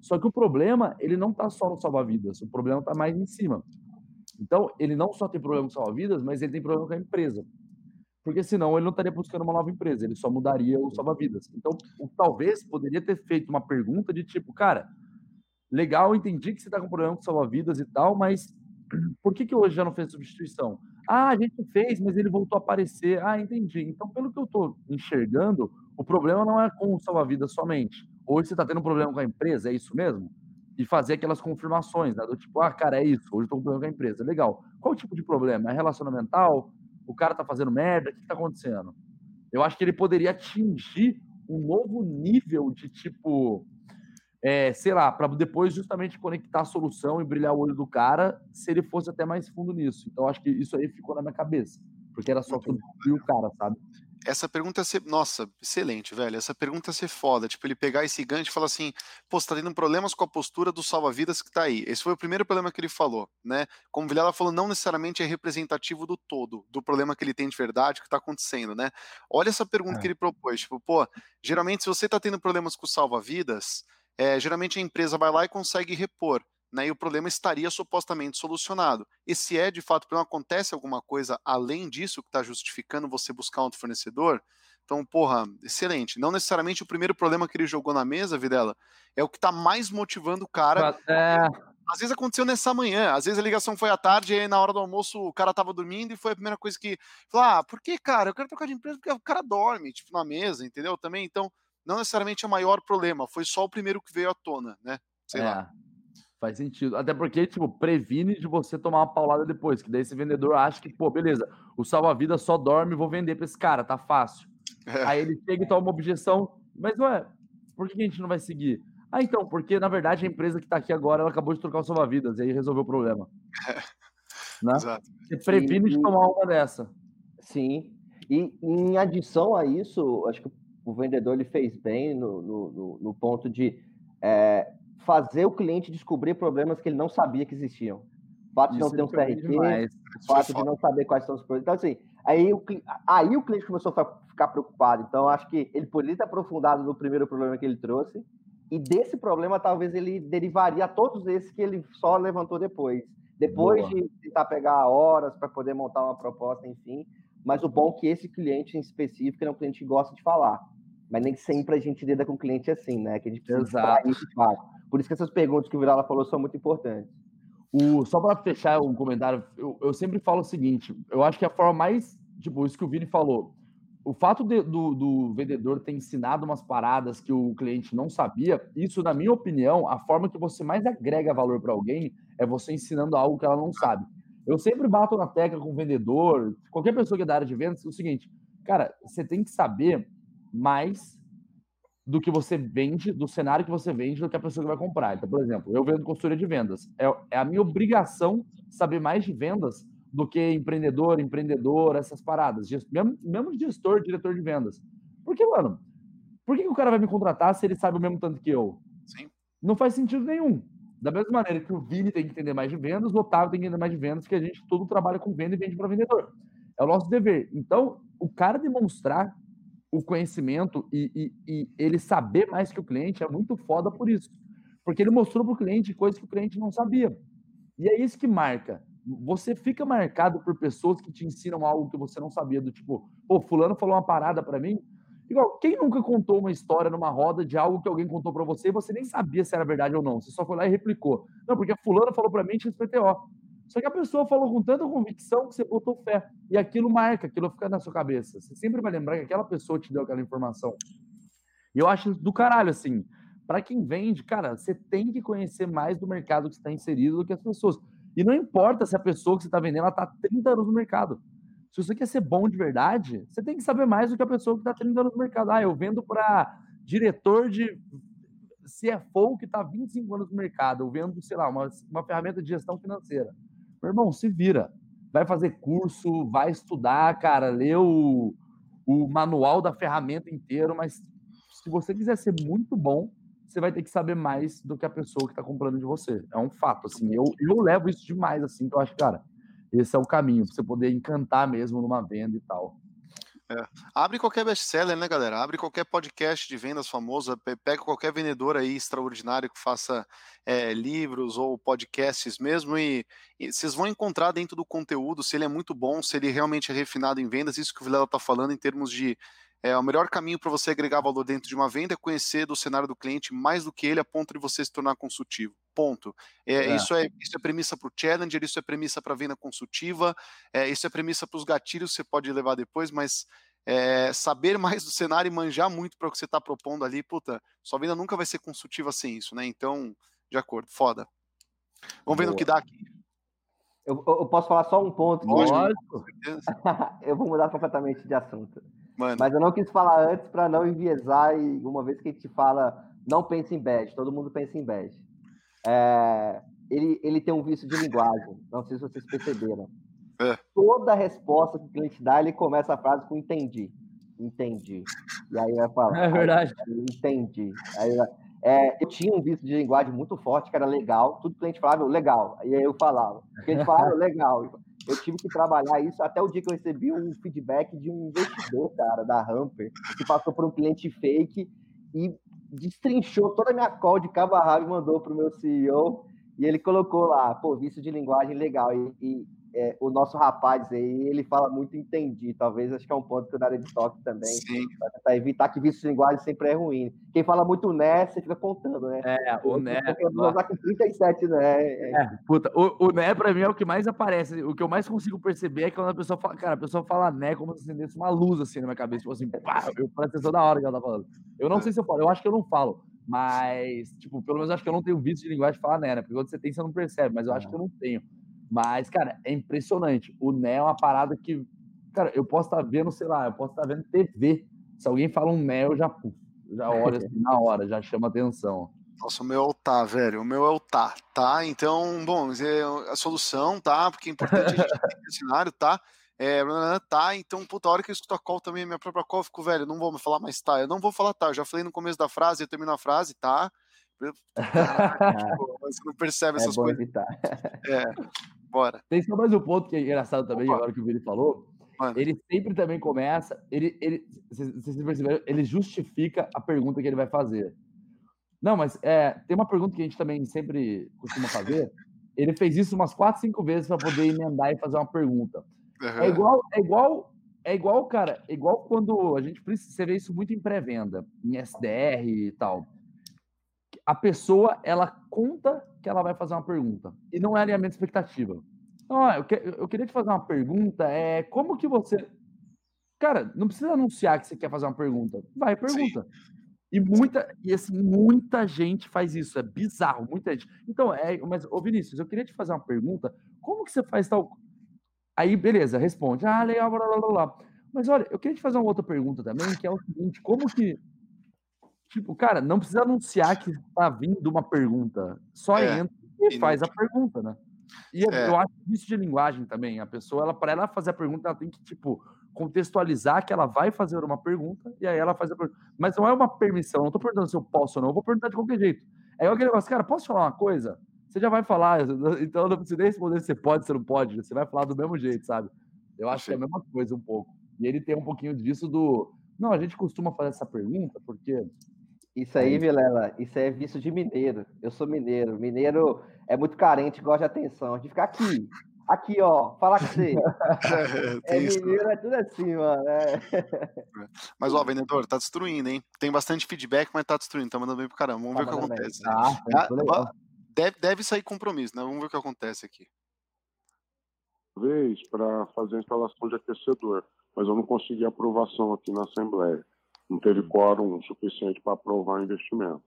Só que o problema, ele não está só no salva-vidas, o problema está mais em cima. Então, ele não só tem problema com salva-vidas, mas ele tem problema com a empresa. Porque senão ele não estaria buscando uma nova empresa, ele só mudaria o salva-vidas. Então, talvez poderia ter feito uma pergunta de tipo, cara, legal, entendi que você está com problema com salva-vidas e tal, mas por que, que hoje já não fez substituição? Ah, a gente fez, mas ele voltou a aparecer. Ah, entendi. Então, pelo que eu estou enxergando, o problema não é com o salva-vidas somente. Hoje você está tendo um problema com a empresa, é isso mesmo? E fazer aquelas confirmações, né? Do tipo, ah, cara, é isso, hoje tô com problema com a empresa. Legal. Qual o tipo de problema? É relacionamental? O cara tá fazendo merda? O que, que tá acontecendo? Eu acho que ele poderia atingir um novo nível de tipo é, sei lá, para depois justamente conectar a solução e brilhar o olho do cara, se ele fosse até mais fundo nisso. Então, acho que isso aí ficou na minha cabeça, porque era só substituir o cara, sabe? Essa pergunta ia ser, nossa, excelente, velho. Essa pergunta ia ser foda. Tipo, ele pegar esse gancho e falar assim: pô, você tá tendo problemas com a postura do salva-vidas que tá aí. Esse foi o primeiro problema que ele falou, né? Como o Vilela falou, não necessariamente é representativo do todo, do problema que ele tem de verdade, que tá acontecendo, né? Olha essa pergunta é. que ele propôs. Tipo, pô, geralmente se você tá tendo problemas com o salva-vidas, é, geralmente a empresa vai lá e consegue repor. Né, e o problema estaria supostamente solucionado. E se é de fato não acontece alguma coisa além disso que está justificando você buscar outro fornecedor, então, porra, excelente. Não necessariamente o primeiro problema que ele jogou na mesa, Videla, é o que está mais motivando o cara. É... Às vezes aconteceu nessa manhã, às vezes a ligação foi à tarde e aí na hora do almoço o cara tava dormindo e foi a primeira coisa que. Falou, ah, por que, cara? Eu quero trocar de empresa porque o cara dorme, tipo, na mesa, entendeu? Também, então não necessariamente é o maior problema, foi só o primeiro que veio à tona, né? Sei é, lá. Faz sentido. Até porque, tipo, previne de você tomar uma paulada depois, que daí esse vendedor acha que, pô, beleza, o salva-vida só dorme, vou vender pra esse cara, tá fácil. É. Aí ele chega e toma uma objeção, mas ué, por que a gente não vai seguir? Ah, então, porque na verdade a empresa que tá aqui agora, ela acabou de trocar o salva-vidas, e aí resolveu o problema. É. Né? Exato. Você previne e, de tomar uma dessa. Sim. E em adição a isso, acho que o vendedor ele fez bem no, no, no ponto de é, fazer o cliente descobrir problemas que ele não sabia que existiam. O fato de não ter um CRT, o fato de não saber quais são os problemas. Então, assim, aí o, aí o cliente começou a ficar preocupado. Então, acho que ele poderia ter aprofundado no primeiro problema que ele trouxe, e desse problema, talvez ele derivaria a todos esses que ele só levantou depois. Depois Boa. de tentar pegar horas para poder montar uma proposta, enfim. Mas o bom é que esse cliente em específico é um cliente que gosta de falar. Mas nem sempre a gente lida com o cliente assim, né? Que a gente precisa Exato. fato. Por isso que essas perguntas que o Virala falou são muito importantes. O, só para fechar um comentário, eu, eu, sempre falo o seguinte: eu acho que a forma mais, tipo, isso que o Vini falou, o fato de, do, do, vendedor ter ensinado umas paradas que o cliente não sabia, isso, na minha opinião, a forma que você mais agrega valor para alguém é você ensinando algo que ela não sabe. Eu sempre bato na tecla com o vendedor, qualquer pessoa que é da área de vendas, é o seguinte, cara, você tem que saber mais do que você vende, do cenário que você vende, do que a pessoa que vai comprar. Então, por exemplo, eu vendo consultoria de vendas. É, é a minha obrigação saber mais de vendas do que empreendedor, empreendedor, essas paradas. Mesmo, mesmo gestor, diretor de vendas. Porque, mano, por que, que o cara vai me contratar se ele sabe o mesmo tanto que eu? Sim. Não faz sentido nenhum. Da mesma maneira que o Vini tem que entender mais de vendas, o Otávio tem que entender mais de vendas, que a gente todo trabalha com venda e vende para vendedor. É o nosso dever. Então, o cara demonstrar o conhecimento e, e, e, ele saber mais que o cliente é muito foda por isso. Porque ele mostrou para o cliente coisas que o cliente não sabia. E é isso que marca. Você fica marcado por pessoas que te ensinam algo que você não sabia, do tipo, pô, fulano falou uma parada para mim. Igual, quem nunca contou uma história numa roda de algo que alguém contou para você e você nem sabia se era verdade ou não? Você só foi lá e replicou. Não, porque fulano falou para mim XPTO. Só que a pessoa falou com tanta convicção que você botou fé. E aquilo marca, aquilo fica na sua cabeça. Você sempre vai lembrar que aquela pessoa te deu aquela informação. E eu acho do caralho, assim. Para quem vende, cara, você tem que conhecer mais do mercado que está inserido do que as pessoas. E não importa se a pessoa que você está vendendo está 30 anos no mercado. Se você quer ser bom de verdade, você tem que saber mais do que a pessoa que está 30 anos no mercado. Ah, eu vendo para diretor de CFO que está 25 anos no mercado. Eu vendo, sei lá, uma, uma ferramenta de gestão financeira. Meu irmão, se vira. Vai fazer curso, vai estudar, cara, lê o, o manual da ferramenta inteiro, mas se você quiser ser muito bom, você vai ter que saber mais do que a pessoa que está comprando de você. É um fato, assim. Eu, eu levo isso demais, assim, que eu acho, cara, esse é o caminho, para você poder encantar mesmo numa venda e tal. É. Abre qualquer best-seller, né, galera? Abre qualquer podcast de vendas famoso, pega qualquer vendedor aí extraordinário que faça é, livros ou podcasts mesmo e, e, vocês vão encontrar dentro do conteúdo se ele é muito bom, se ele realmente é refinado em vendas, isso que o Vilela tá falando em termos de é, o melhor caminho para você agregar valor dentro de uma venda é conhecer do cenário do cliente mais do que ele a ponto de você se tornar consultivo. Ponto. É, é. Isso, é, isso é premissa para o Challenger, isso é premissa para venda consultiva, é, isso é premissa para os gatilhos que você pode levar depois, mas é, saber mais do cenário e manjar muito para o que você está propondo ali, puta, sua venda nunca vai ser consultiva sem isso, né? Então, de acordo, foda. Vamos ver no que dá aqui. Eu, eu, posso falar só um ponto? Lógico. eu vou mudar completamente de assunto. Mano. Mas eu não quis falar antes para não enviesar e uma vez que a gente fala, não pense em badge, todo mundo pensa em badge. É, ele, ele tem um vício de linguagem, não sei se vocês perceberam. É. Toda resposta que o cliente dá, ele começa a frase com entendi. Entendi. E aí vai falar. É verdade. Entendi. Aí, é, eu tinha um vício de linguagem muito forte, que era legal. Tudo que o cliente falava, legal. E aí eu falava. O cliente falava, legal. Eu tive que trabalhar isso até o dia que eu recebi um feedback de um investidor, cara, da Hamper, que passou por um cliente fake e destrinchou toda a minha call de cabo a rabo e mandou para o meu CEO. E ele colocou lá, pô, vício de linguagem legal. E, e é, o nosso rapaz aí, ele fala muito entendi. Talvez acho que é um ponto que eu daria de toque também. Sim. Pra tentar evitar que vício de linguagem sempre é ruim. Quem fala muito né, você fica contando, né? É, o né. Eu vou usar com 37 né. É, é puta, o, o né pra mim é o que mais aparece. O que eu mais consigo perceber é quando a pessoa fala, cara, a pessoa fala né como se acendesse uma luz assim na minha cabeça. Tipo assim, pá, eu presto atenção da hora que ela tá falando. Eu não sei se eu falo, eu acho que eu não falo. Mas, tipo, pelo menos acho que eu não tenho vício de linguagem de falar né, né? Porque quando você tem, você não percebe, mas eu acho que eu não tenho. Mas, cara, é impressionante. O Né é uma parada que, cara, eu posso estar tá vendo, sei lá, eu posso estar tá vendo TV. Se alguém fala um Né, eu já, já olho assim na hora, já chama atenção. Nossa, o meu é o tá, velho. O meu é o tá, tá? Então, bom, é a solução, tá? Porque é importante a gente ter cenário, tá? É, tá, então, puta, a hora que eu escuto a call também, minha própria call, eu fico, velho, não vou me falar mais tá. Eu não vou falar tá, eu já falei no começo da frase, eu termino a frase, tá? Caraca, você não percebe é essas coisas. Evitar. É, bora. Tem só mais um ponto que é engraçado também, Opa. agora que o Vini falou. Mano. Ele sempre também começa, ele, ele, vocês perceberam, ele justifica a pergunta que ele vai fazer. Não, mas é, tem uma pergunta que a gente também sempre costuma fazer. Ele fez isso umas quatro, cinco vezes para poder emendar e fazer uma pergunta. Uhum. É igual, é igual, é igual, cara, é igual quando a gente precisa, você vê isso muito em pré-venda, em SDR e tal a pessoa ela conta que ela vai fazer uma pergunta e não é alinhamento de expectativa. Então, eu, que, eu queria te fazer uma pergunta, é como que você... Cara, não precisa anunciar que você quer fazer uma pergunta. Vai, pergunta. Sim. E muita, e assim, muita gente faz isso, é bizarro, muita gente. Então, é, mas, ô Vinícius, eu queria te fazer uma pergunta, como que você faz tal... Aí, beleza, responde, ah, legal, blá, blá, blá, blá. Mas olha, eu queria te fazer uma outra pergunta também, que é o seguinte, como que Tipo, cara, não precisa anunciar que tá vindo uma pergunta. Só é, entra e, faz a pergunta, né? E é. eu acho isso de linguagem também. A pessoa, ela, para ela fazer a pergunta, ela tem que, tipo, contextualizar que ela vai fazer uma pergunta e aí ela faz a pergunta. Mas não é uma permissão, não tô perguntando se eu posso ou não, eu vou perguntar de qualquer jeito. É aquele negócio, cara, posso falar uma coisa? Você já vai falar, então eu não preciso nem responder se você pode, se não pode, você vai falar do mesmo jeito, sabe? Eu acho Sim. que é a mesma coisa um pouco. E ele tem um pouquinho disso do. Não, a gente costuma fazer essa pergunta porque isso aí, Vilela, isso é vício de mineiro. Eu sou mineiro. Mineiro é muito carente, gosta de atenção. De ficar aqui, aqui, ó, falar com você. é, é mineiro, é tudo assim, mano. É. Mas, ó, vendedor, tá destruindo, hein? Tem bastante feedback, mas tá destruindo, tá mandando bem pro caramba. Vamos tá ver o que acontece. Ah, ah, deve, deve sair compromisso, né? Vamos ver o que acontece aqui. Vez para fazer a instalação de aquecedor, mas eu não consegui aprovação aqui na Assembleia não teve quórum suficiente para aprovar o investimento.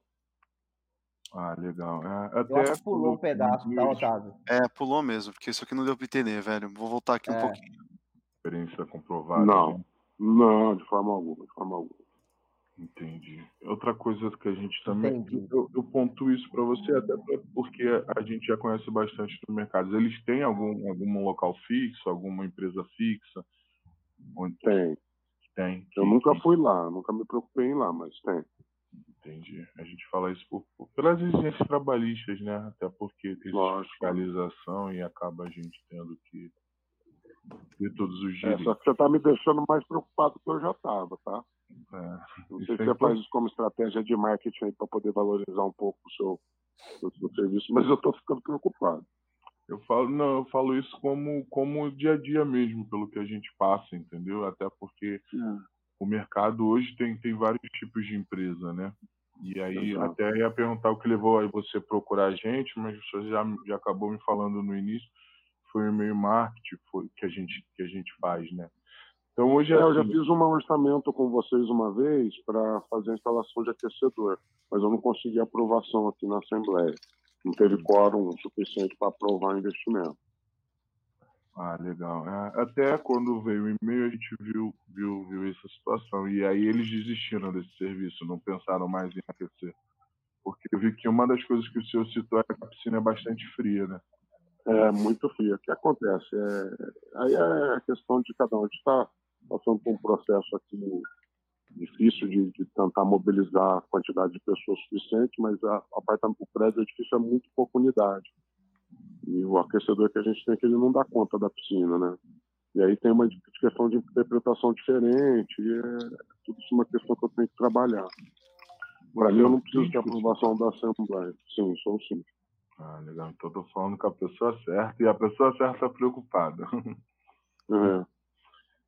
Ah, legal. É, até Eu acho que pulou um pedaço, tá, Otávio? É, pulou mesmo, porque isso aqui não deu para entender, velho. Vou voltar aqui é. um pouquinho. Experiência comprovada. Não, né? não, de forma alguma, de forma alguma. Entendi. Outra coisa que a gente também. Eu, eu, ponto isso para você, até porque a gente já conhece bastante do mercado. Eles têm algum, algum local fixo, alguma empresa fixa? Onde... Tem. Tem. Eu nunca fui lá, nunca me preocupei em ir lá, mas tem. Entendi. A gente fala isso por, por, pelas exigências trabalhistas, né? Até porque tem fiscalização e acaba a gente tendo que ver todos os dias. É, só que você tá me deixando mais preocupado do que eu já estava, tá? É, não sei se é você faz isso como estratégia de marketing para poder valorizar um pouco o seu, o seu serviço, mas eu estou ficando preocupado. Eu falo, não, eu falo isso como como dia a dia mesmo, pelo que a gente passa, entendeu? Até porque o mercado hoje tem, tem vários tipos de empresa, né? E aí Exato. até ia perguntar o que levou aí você procurar a gente, mas você já, já acabou me falando no início, foi o e-mail marketing foi, que, a gente, que a gente faz, né? Então hoje é, é eu já assim fiz um orçamento com vocês uma vez para fazer a instalação de aquecedor, mas eu não consegui aprovação aqui na Assembleia. Não teve quórum suficiente para aprovar o investimento. Ah, legal. É, até quando veio o e-mail, a gente viu, viu, viu essa situação. E aí eles desistiram desse serviço, não pensaram mais em aquecer. Porque eu vi que uma das coisas que o senhor citou é que a piscina é bastante fria, né? É, muito fria. O que acontece? É, aí é a questão de cada um. A gente está passando por um processo aqui difícil de, de, tentar mobilizar a quantidade de pessoas suficiente, mas a, a o prédio é difícil, é muito pouca unidade. E o aquecedor que a gente tem aqui, ele não dá conta da piscina, né? E aí tem uma questão de interpretação diferente, e é tudo isso uma questão que eu tenho que trabalhar. Para mim, eu não preciso de aprovação da Assembleia. Sim, sou sim. Ah, legal. Então, estou falando com a pessoa certa, e a pessoa certa está preocupada. É.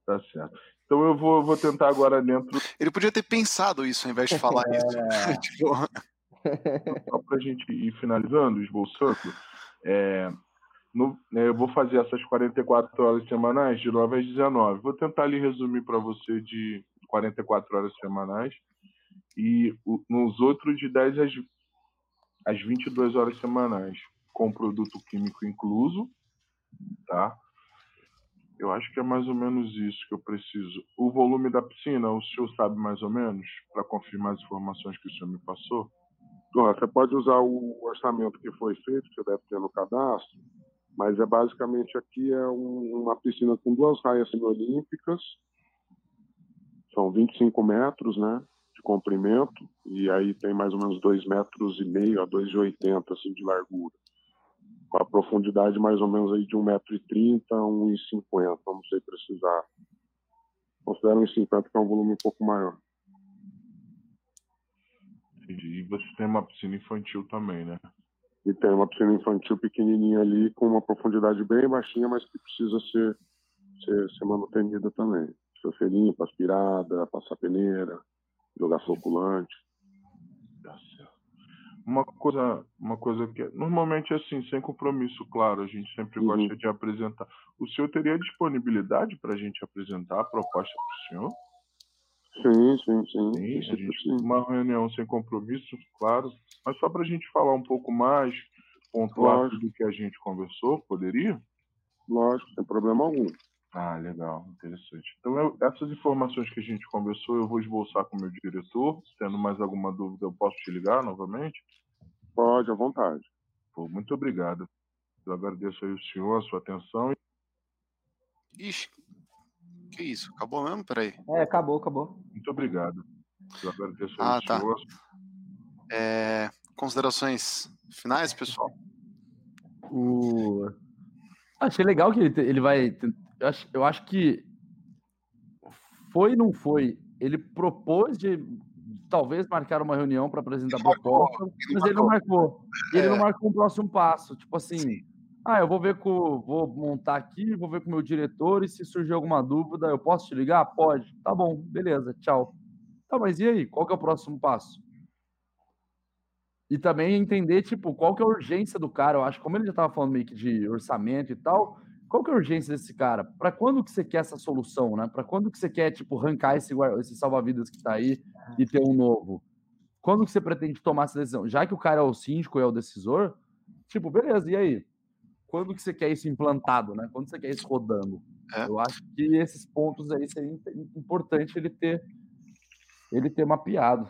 Tá certo. Então eu vou, vou tentar agora dentro. Ele podia ter pensado isso ao invés de falar é... isso. tipo... Só para a gente ir finalizando, esboçando, é, no, né, eu vou fazer essas 44 horas semanais de 9 às 19. Vou tentar ali resumir para você de 44 horas semanais e o, nos outros de 10 às, às 22 horas semanais, com produto químico incluso, tá? Eu acho que é mais ou menos isso que eu preciso. O volume da piscina, o senhor sabe mais ou menos, para confirmar as informações que o senhor me passou? Você pode usar o orçamento que foi feito, que deve ter no cadastro, mas é basicamente aqui é um, uma piscina com duas raias semiolímpicas, são 25 metros, né, de comprimento, e aí tem mais ou menos 2 metros e meio a 2,80 assim de largura, com a profundidade mais ou menos aí de 1,30m a 1,50m, não sei precisar. Considero 1,50m que é um volume um pouco maior. Entendi. E você tem uma piscina infantil também, né? E tem uma piscina infantil pequenininha ali, com uma profundidade bem baixinha, mas que precisa ser, ser, ser manutenida também. Precisa ser limpa, aspirada, passar peneira, jogar floculante. Tá. Uma coisa, uma coisa que normalmente é assim, sem compromisso, claro, a gente sempre uhum. gosta de apresentar. O senhor teria disponibilidade para a gente apresentar a proposta para o senhor? Sim, sim, sim. sim, gente, sim. Uma reunião sem compromisso, claro. Mas só para a gente falar um pouco mais, pontuar tudo que a gente conversou, poderia? Lógico, sem problema algum. Ah, legal, interessante. Então, eu, essas informações que a gente conversou, eu vou esboçar com o meu diretor. Tendo mais alguma dúvida, eu posso te ligar novamente? Pode, à vontade. Pô, muito obrigado. Eu agradeço aí o senhor, a sua atenção. Ixi, que isso? Acabou mesmo? Peraí. É, acabou, acabou. Muito obrado. Eu agradeço ah, tá. É, considerações finais, pessoal? O... Achei legal que ele, ele vai. Eu acho, eu acho que foi não foi. Ele propôs de talvez marcar uma reunião para apresentar a proposta, mas ele não marcou. E ele não é. marcou um próximo passo. Tipo assim, Sim. Ah, eu vou ver com. Vou montar aqui, vou ver com o meu diretor e se surgir alguma dúvida, eu posso te ligar? Pode. Tá bom, beleza, tchau. Tá, mas e aí? Qual que é o próximo passo? E também entender, tipo, qual que é a urgência do cara. Eu acho, como ele já estava falando meio que de orçamento e tal, qual que é a urgência desse cara? Para quando que você quer essa solução, né? Para quando que você quer, tipo, arrancar esse, esse salva-vidas que está aí e ter um novo? Quando que você pretende tomar essa decisão? Já que o cara é o síndico e é o decisor, tipo, beleza, e aí? quando que você quer isso implantado, né? Quando você quer isso rodando? É. Eu acho que esses pontos aí seria importante ele ter ele ter mapeado.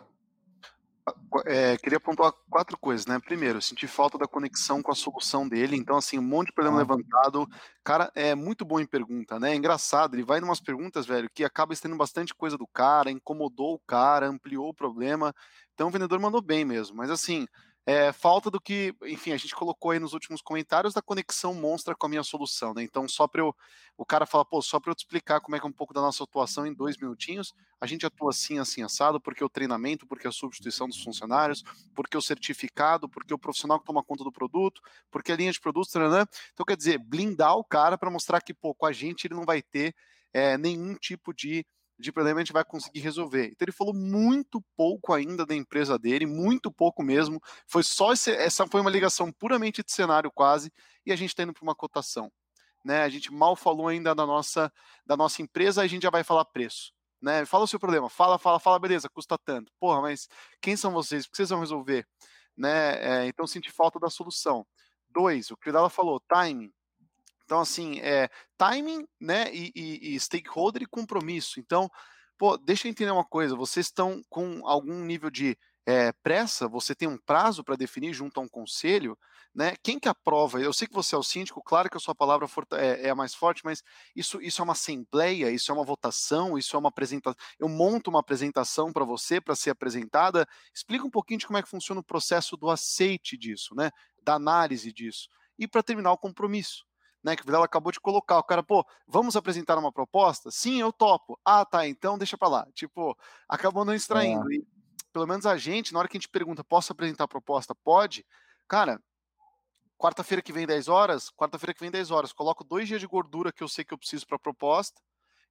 É, queria pontuar quatro coisas, né? Primeiro, senti falta da conexão com a solução dele. Então, assim, um monte de problema ah. levantado. Cara, é muito bom em pergunta, né? É engraçado, ele vai em umas perguntas, velho, que acaba estendo bastante coisa do cara, incomodou o cara, ampliou o problema. Então, o vendedor mandou bem mesmo. Mas, assim, é, falta do que, enfim, a gente colocou aí nos últimos comentários da conexão monstra com a minha solução, né? Então, só para eu, o cara fala, pô, só para eu te explicar como é que é um pouco da nossa atuação em dois minutinhos, a gente atua assim, assim, assado, porque o treinamento, porque a substituição dos funcionários, porque o certificado, porque o profissional que toma conta do produto, porque a linha de produtos, né? Então, quer dizer, blindar o cara para mostrar que, pô, com a gente ele não vai ter é, nenhum tipo de de problema a gente vai conseguir resolver. Então ele falou muito pouco ainda da empresa dele, muito pouco mesmo. Foi só esse, essa foi uma ligação puramente de cenário quase, e a gente está indo para uma cotação. Né? A gente mal falou ainda da nossa, da nossa empresa, a gente já vai falar preço. Né? Fala o seu problema, fala, fala, fala, beleza, custa tanto. Porra, mas quem são vocês? O que vocês vão resolver? Né? É, então senti falta da solução. Dois, o que ela falou, timing. Então, assim, é timing, né, e, e, e stakeholder e compromisso. Então, pô, deixa eu entender uma coisa, vocês estão com algum nível de é, pressa, você tem um prazo para definir junto a um conselho, né? Quem que aprova? Eu sei que você é o síndico, claro que a sua palavra é, é, a mais forte, mas isso, isso é uma assembleia, isso é uma votação, isso é uma apresentação. Eu monto uma apresentação para você para ser apresentada. Explica um pouquinho de como é que funciona o processo do aceite disso, né? Da análise disso. E para terminar o compromisso né, que o Vilela acabou de colocar. O cara, pô, vamos apresentar uma proposta? Sim, eu topo. Ah, tá, então deixa para lá. Tipo, acabou não extraindo. É. E, pelo menos a gente, na hora que a gente pergunta, posso apresentar a proposta? Pode. Cara, quarta-feira que vem 10 horas, quarta-feira que vem 10 horas, coloco dois dias de gordura que eu sei que eu preciso para a proposta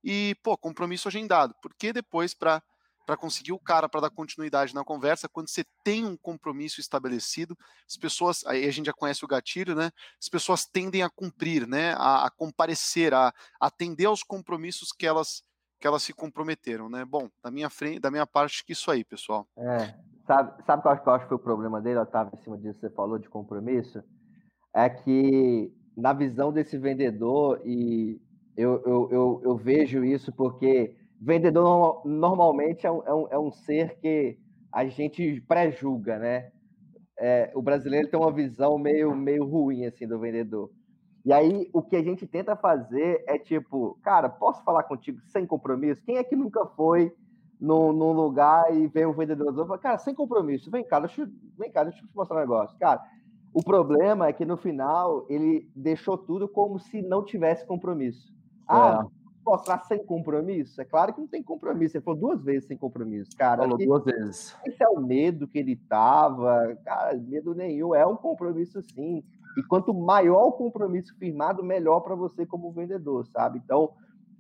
e, pô, compromisso agendado. Porque depois, para para conseguir o cara para dar continuidade na conversa, quando você tem um compromisso estabelecido, as pessoas, aí a gente já conhece o gatilho, né? As pessoas tendem a cumprir, né? A, a comparecer, a, a atender aos compromissos que elas que elas se comprometeram, né? Bom, da minha frente, da minha parte, que isso aí, pessoal. É, sabe, sabe qual, que foi o problema dele, Otávio, em cima disso você falou de compromisso? É que na visão desse vendedor, e eu, eu, eu, eu vejo isso porque vendedor normalmente é um, é um, é um ser que a gente pré-julga, né? É, o brasileiro tem uma visão meio, meio ruim assim do vendedor. E aí o que a gente tenta fazer é tipo, cara, posso falar contigo sem compromisso? Quem é que nunca foi num, num lugar e vê um vendedor e fala, cara, sem compromisso, vem cá, deixa, vem cá, deixa eu te mostrar um negócio. Cara, o problema é que no final ele deixou tudo como se não tivesse compromisso. Ah, é mostrar sem compromisso? É claro que não tem compromisso. Ele falou duas vezes sem compromisso, cara. Falou duas vezes. Esse é o medo que ele tava. Cara, medo nenhum. É um compromisso sim. E quanto maior o compromisso firmado, melhor para você como vendedor, sabe? Então,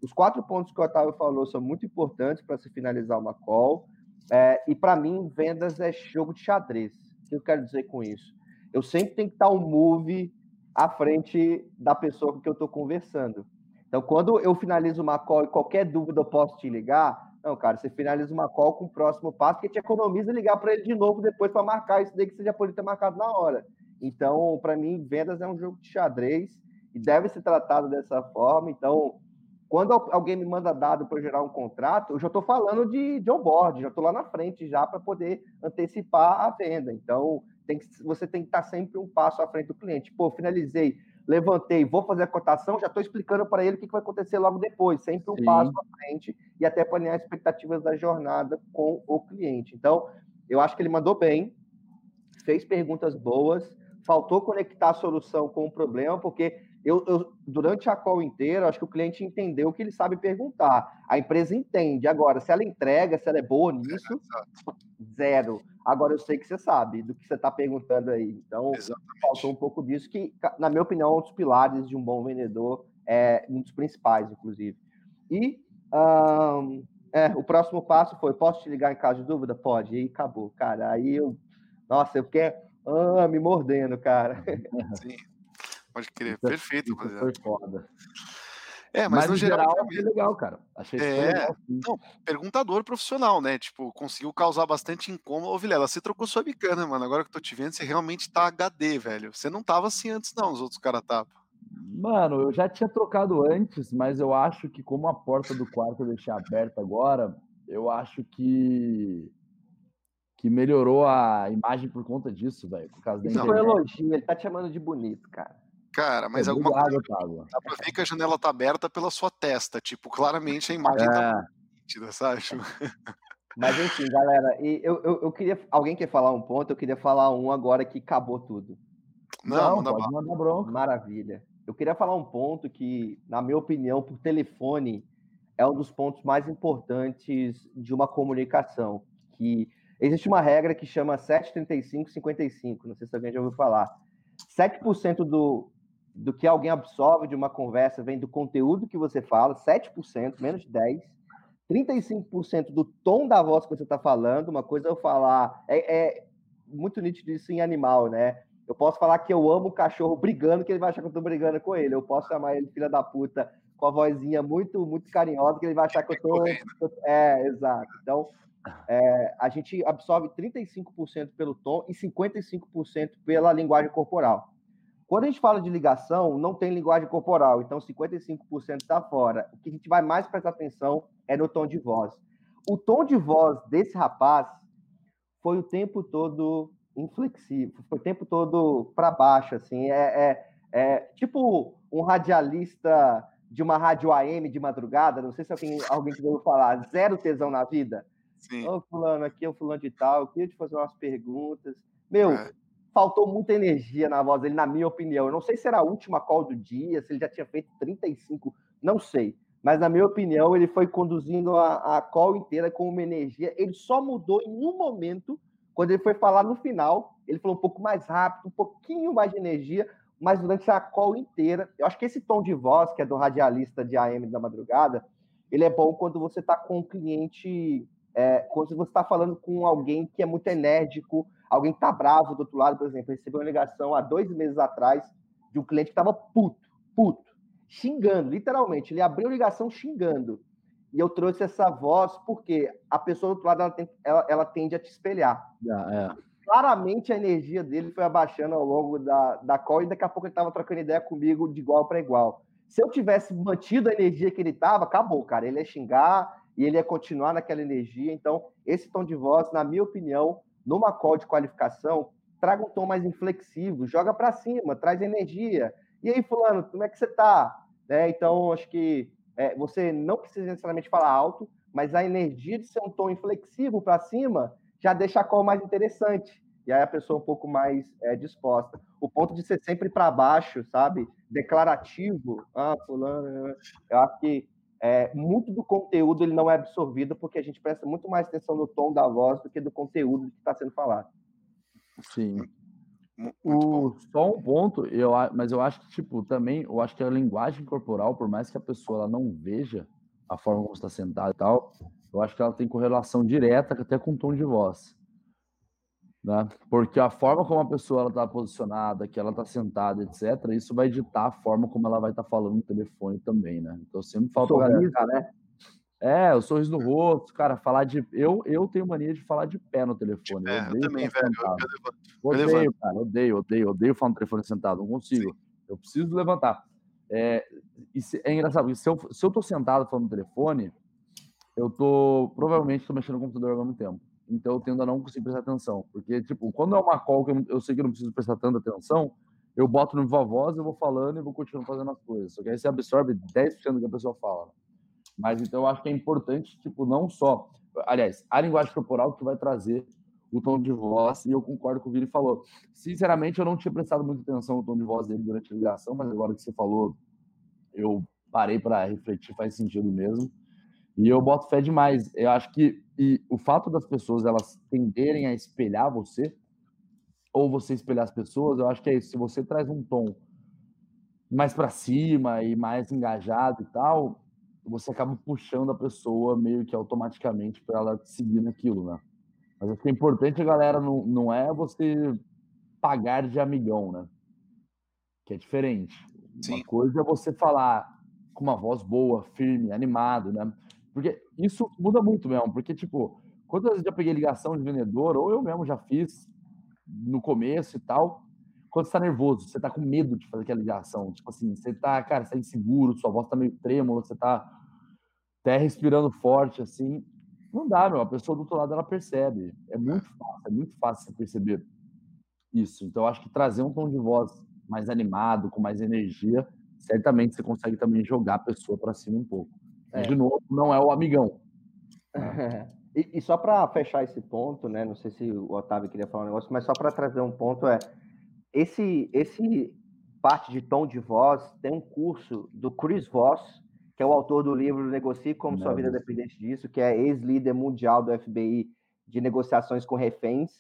os quatro pontos que o Otávio falou são muito importantes para se finalizar uma call. É, e para mim, vendas é jogo de xadrez. O que eu quero dizer com isso? Eu sempre tenho que estar um move à frente da pessoa com que eu estou conversando. Então, quando eu finalizo uma call e qualquer dúvida eu posso te ligar, não, cara, você finaliza uma call com o próximo passo, que te economiza ligar para ele de novo depois para marcar isso daí que você já poderia ter marcado na hora. Então, para mim, vendas é um jogo de xadrez e deve ser tratado dessa forma. Então, quando alguém me manda dado para gerar um contrato, eu já estou falando de, de onboard, já estou lá na frente já para poder antecipar a venda. Então, tem que, você tem que estar sempre um passo à frente do cliente. Pô, finalizei levantei, vou fazer a cotação, já estou explicando para ele o que, vai acontecer logo depois, sempre um Sim. passo à frente e até alinhar expectativas da jornada com o cliente. Então, eu acho que ele mandou bem, fez perguntas boas, faltou conectar a solução com o problema, porque eu, eu, durante a call inteira, acho que o cliente entendeu que ele sabe perguntar. A empresa entende. Agora, se ela entrega, se ela é boa nisso, zero. Agora eu sei que você sabe do que você está perguntando aí. Então, Exatamente. faltou um pouco disso, que, na minha opinião, é um dos pilares de um bom vendedor, é um dos principais, inclusive. E um, é, o próximo passo foi: posso te ligar em caso de dúvida? Pode. E acabou, cara. Aí eu. Nossa, eu fiquei ah, me mordendo, cara. Sim. Pode crer, isso, é perfeito, isso Foi foda. É, mas, mas no geral, geral achei legal, cara. Achei é, legal, não, perguntador profissional, né? Tipo, conseguiu causar bastante incômodo. Ô, Vilela, você trocou sua bicana, mano. Agora que eu tô te vendo, você realmente tá HD, velho. Você não tava assim antes, não, os outros caras estavam. Mano, eu já tinha trocado antes, mas eu acho que como a porta do quarto eu deixei aberta agora, eu acho que que melhorou a imagem por conta disso, velho. Por causa da Isso foi elogio, ele tá te chamando de bonito, cara. Cara, mas alguma coisa. Dá pra ver que a janela tá aberta pela sua testa. Tipo, claramente a imagem tá é. tá nítida, sabe? Mas enfim, galera, e eu, eu, eu, queria. Alguém quer falar um ponto? Eu queria falar um agora que acabou tudo. Não, Não pode mandar bronca. Maravilha. Eu queria falar um ponto que, na minha opinião, por telefone, é um dos pontos mais importantes de uma comunicação. Que existe uma regra que chama 735-55. Não sei se alguém já ouviu falar. 7% do, do que alguém absorve de uma conversa vem do conteúdo que você fala, 7%, menos de 10%. 35% do tom da voz que você está falando, uma coisa eu falar, é, é, muito nítido isso em animal, né? Eu posso falar que eu amo o cachorro brigando, que ele vai achar que eu estou brigando com ele. Eu posso chamar ele filha da puta com a vozinha muito, muito carinhosa, que ele vai achar que eu tô. É, exato. Então, é, a gente absorve 35% pelo tom e 55% pela linguagem corporal. Quando a gente fala de ligação, não tem linguagem corporal, então 55% está fora. O que a gente vai mais prestar atenção é no tom de voz. O tom de voz desse rapaz foi o tempo todo inflexível, foi o tempo todo para baixo, assim, é, é, é, tipo um radialista de uma rádio AM de madrugada, não sei se alguém, alguém que deu falar, zero tesão na vida. Sim. Ô, fulano, aqui é o fulano de tal, eu queria te fazer umas perguntas. Meu, é. Faltou muita energia na voz dele, na minha opinião. Eu não sei se era a última call do dia, se ele já tinha feito 35, não sei. Mas, na minha opinião, ele foi conduzindo a, a call inteira com uma energia. Ele só mudou em um momento, quando ele foi falar no final, ele falou um pouco mais rápido, um pouquinho mais de energia, mas durante a call inteira, eu acho que esse tom de voz, que é do radialista de AM da madrugada, ele é bom quando você está com um cliente, é, quando você está falando com alguém que é muito enérgico, alguém está bravo do outro lado, por exemplo. Eu recebi uma ligação há dois meses atrás de um cliente que estava puto, puto xingando, literalmente. Ele abriu a ligação xingando. E eu trouxe essa voz porque a pessoa do outro lado ela, tem, ela, ela tende a te espelhar. é. Claramente a energia dele foi abaixando ao longo da, da call e daqui a pouco ele estava trocando ideia comigo de igual para igual. Se eu tivesse mantido a energia que ele estava, acabou, cara. Ele ia xingar e ele ia continuar naquela energia. Então, esse tom de voz, na minha opinião, numa call de qualificação, traga um tom mais inflexível, joga para cima, traz energia. E aí, fulano, como é que você está? Né? Então, acho que é, você não precisa necessariamente falar alto, mas a energia de ser um tom inflexível para cima já deixa a call mais interessante. E aí a pessoa um pouco mais é, disposta. O ponto de ser sempre para baixo, sabe? Declarativo. Ah, fulano. Eu acho que é, muito do conteúdo ele não é absorvido porque a gente presta muito mais atenção no tom da voz do que do conteúdo que está sendo falado. Sim. O, só um ponto, eu, mas eu acho que, tipo, também, eu acho que a linguagem corporal, por mais que a pessoa ela não veja a forma como está sentada e tal, eu acho que ela tem correlação direta até com o tom de voz. Né? Porque a forma como a pessoa está posicionada, que ela está sentada, etc., isso vai ditar a forma como ela vai estar tá falando no telefone também, né? Então sempre falta Sorriso, galera, né? É, o sorriso no rosto, cara, falar de. Eu, eu tenho mania de falar de pé no telefone. É, eu, eu também, velho. Eu, eu odeio, cara, odeio, odeio, odeio falar no telefone sentado, não consigo. Sim. Eu preciso levantar. É, se, é engraçado, se eu, se eu tô sentado falando no telefone, eu tô. Provavelmente tô mexendo no computador ao mesmo tempo. Então eu tendo a não conseguir prestar atenção. Porque, tipo, quando é uma call que eu, eu sei que eu não preciso prestar tanta atenção, eu boto no viva voz, eu vou falando e vou continuando fazendo as coisas. Só que aí você absorve 10% do que a pessoa fala. Mas então eu acho que é importante, tipo, não só. Aliás, a linguagem corporal que vai trazer o tom de voz, e eu concordo com o Vini falou. Sinceramente, eu não tinha prestado muita atenção no tom de voz dele durante a ligação, mas agora que você falou, eu parei para refletir, faz sentido mesmo. E eu boto fé demais. Eu acho que e o fato das pessoas elas tenderem a espelhar você, ou você espelhar as pessoas, eu acho que é isso. Se você traz um tom mais para cima e mais engajado e tal, você acaba puxando a pessoa meio que automaticamente para ela seguir naquilo, né? Mas o que é importante, galera, não, não é você pagar de amigão, né? Que é diferente. Sim. Uma coisa é você falar com uma voz boa, firme, animado, né? Porque isso muda muito mesmo, porque, tipo, quantas vezes eu já peguei ligação de vendedor, ou eu mesmo já fiz no começo e tal, quando você tá nervoso, você tá com medo de fazer aquela ligação. Tipo assim, você tá, cara, você tá inseguro, sua voz tá meio trêmula, você tá até respirando forte, assim. Não dá, meu. A pessoa do outro lado, ela percebe. É muito fácil, é muito fácil você perceber isso. Então, eu acho que trazer um tom de voz mais animado, com mais energia, certamente você consegue também jogar a pessoa para cima um pouco. É. De novo, não é o amigão. e, e, só para fechar esse ponto, né? Não sei se o Otávio queria falar um negócio, mas só para trazer um ponto é esse, esse parte de tom de voz tem um curso do Chris Voss, que é o autor do livro Negocie como Não, sua vida dependente disso, que é ex-líder mundial do FBI de negociações com reféns.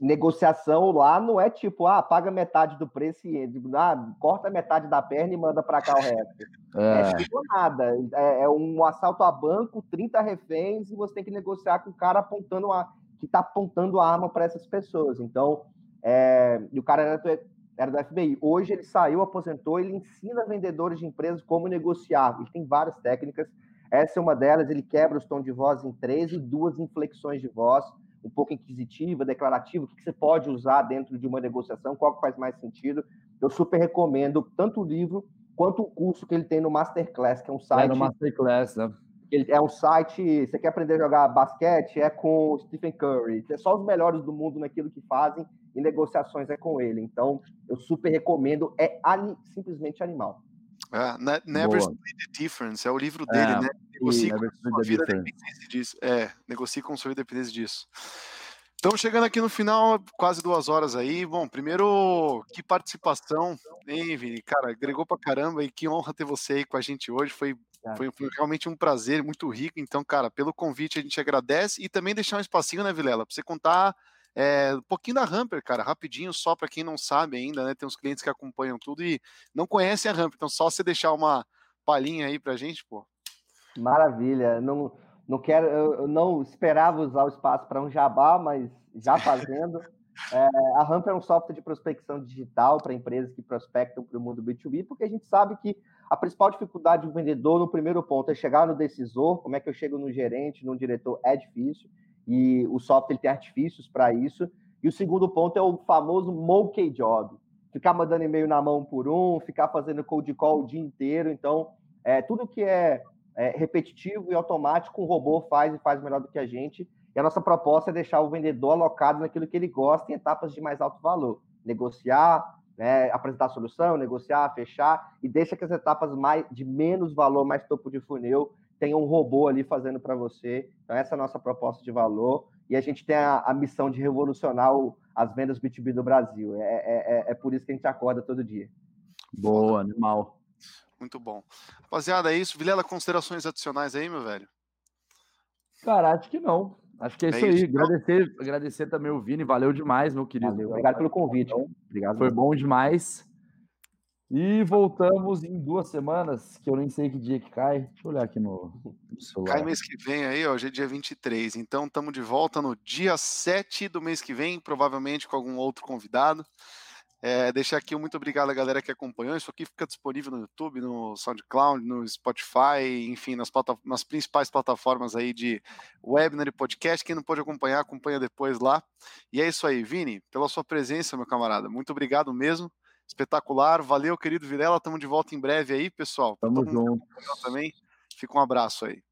Negociação lá não é tipo, ah, paga metade do preço e ah, corta metade da perna e manda para cá o resto. É, é tipo nada. É, é, um assalto a banco, 30 reféns, e você tem que negociar com o cara apontando a, que está apontando a arma para essas pessoas. Então, é, e o cara era do, era do FBI. Hoje ele saiu, aposentou, ele ensina vendedores de empresas como negociar. Ele tem várias técnicas. Essa é uma delas, ele quebra os tons de voz em três e duas inflexões de voz um pouco inquisitiva, declarativa, o que, você pode usar dentro de uma negociação, qual que faz mais sentido. Eu super recomendo tanto o livro quanto o curso que ele tem no Masterclass, que é um site. É no Masterclass, né? Ele é um site. Você quer aprender a jogar basquete? É com o Stephen Curry. É só os melhores do mundo naquilo que fazem e negociações é com ele. Então, eu super recomendo. É simplesmente animal. É, Never Split the Difference, é o livro dele, é, né? Negocie com sua vida dependência disso. É, negocie com sua vida dependência disso. Estamos chegando aqui no final, quase duas horas aí. Bom, primeiro, que participação, hein, Vini? Cara, agregou pra caramba e que honra ter você aí com a gente hoje. Foi, foi, foi, realmente um prazer, muito rico. Então, cara, pelo convite a gente agradece e também deixar um espacinho, né, Vilela, pra você contar é, um pouquinho da Hamper, cara, rapidinho, só para quem não sabe ainda, né? Tem uns clientes que acompanham tudo e não conhecem a Hamper, então só você deixar uma palhinha aí pra gente, pô. Maravilha, não, não quero, eu não esperava usar o espaço para um jabá, mas já fazendo. é, a Hamper é um software de prospecção digital para empresas que prospectam para o mundo B2B, porque a gente sabe que a principal dificuldade do vendedor, no primeiro ponto, é chegar no decisor. Como é que eu chego no gerente, no diretor? É difícil e o software tem artifícios para isso. E o segundo ponto é o famoso monkey job, ficar mandando e-mail na mão por um, ficar fazendo cold call o dia inteiro. Então, é, tudo que é, é repetitivo e automático, um robô faz e faz melhor do que a gente. E a nossa proposta é deixar o vendedor alocado naquilo que ele gosta em etapas de mais alto valor. Negociar, né, apresentar a solução, negociar, fechar, e deixa que as etapas mais, de menos valor, mais topo de funil, tem um robô ali fazendo para você. Então, essa é a nossa proposta de valor. E a gente tem a, a missão de revolucionar o, as vendas B2B do Brasil. É, é, é, é por isso que a gente acorda todo dia. Boa, animal. Muito bom. Rapaziada, é isso. Vilela, considerações adicionais aí, meu velho? Cara, acho que não. Acho que é, é isso, aí. Então? Agradecer, agradecer também o Vini. Valeu demais, meu querido. Valeu. Obrigado pelo convite. Obrigado. Foi bom demais. E voltamos em duas semanas, que eu nem sei que dia que cai. Deixa eu olhar aqui no, no celular. Cai mês que vem aí, hoje é dia 23. Então estamos de volta no dia 7 do mês que vem, provavelmente com algum outro convidado. É, deixar aqui um muito obrigado à galera que acompanhou. Isso aqui fica disponível no YouTube, no SoundCloud, no Spotify, enfim, nas, nas principais plataformas aí de webinar e podcast. Quem não pode acompanhar, acompanha depois lá. E é isso aí, Vini, pela sua presença, meu camarada. Muito obrigado mesmo espetacular. Valeu, querido Virela. Tamo de volta em breve aí, pessoal. Tamo junto. Também. Fica um abraço aí.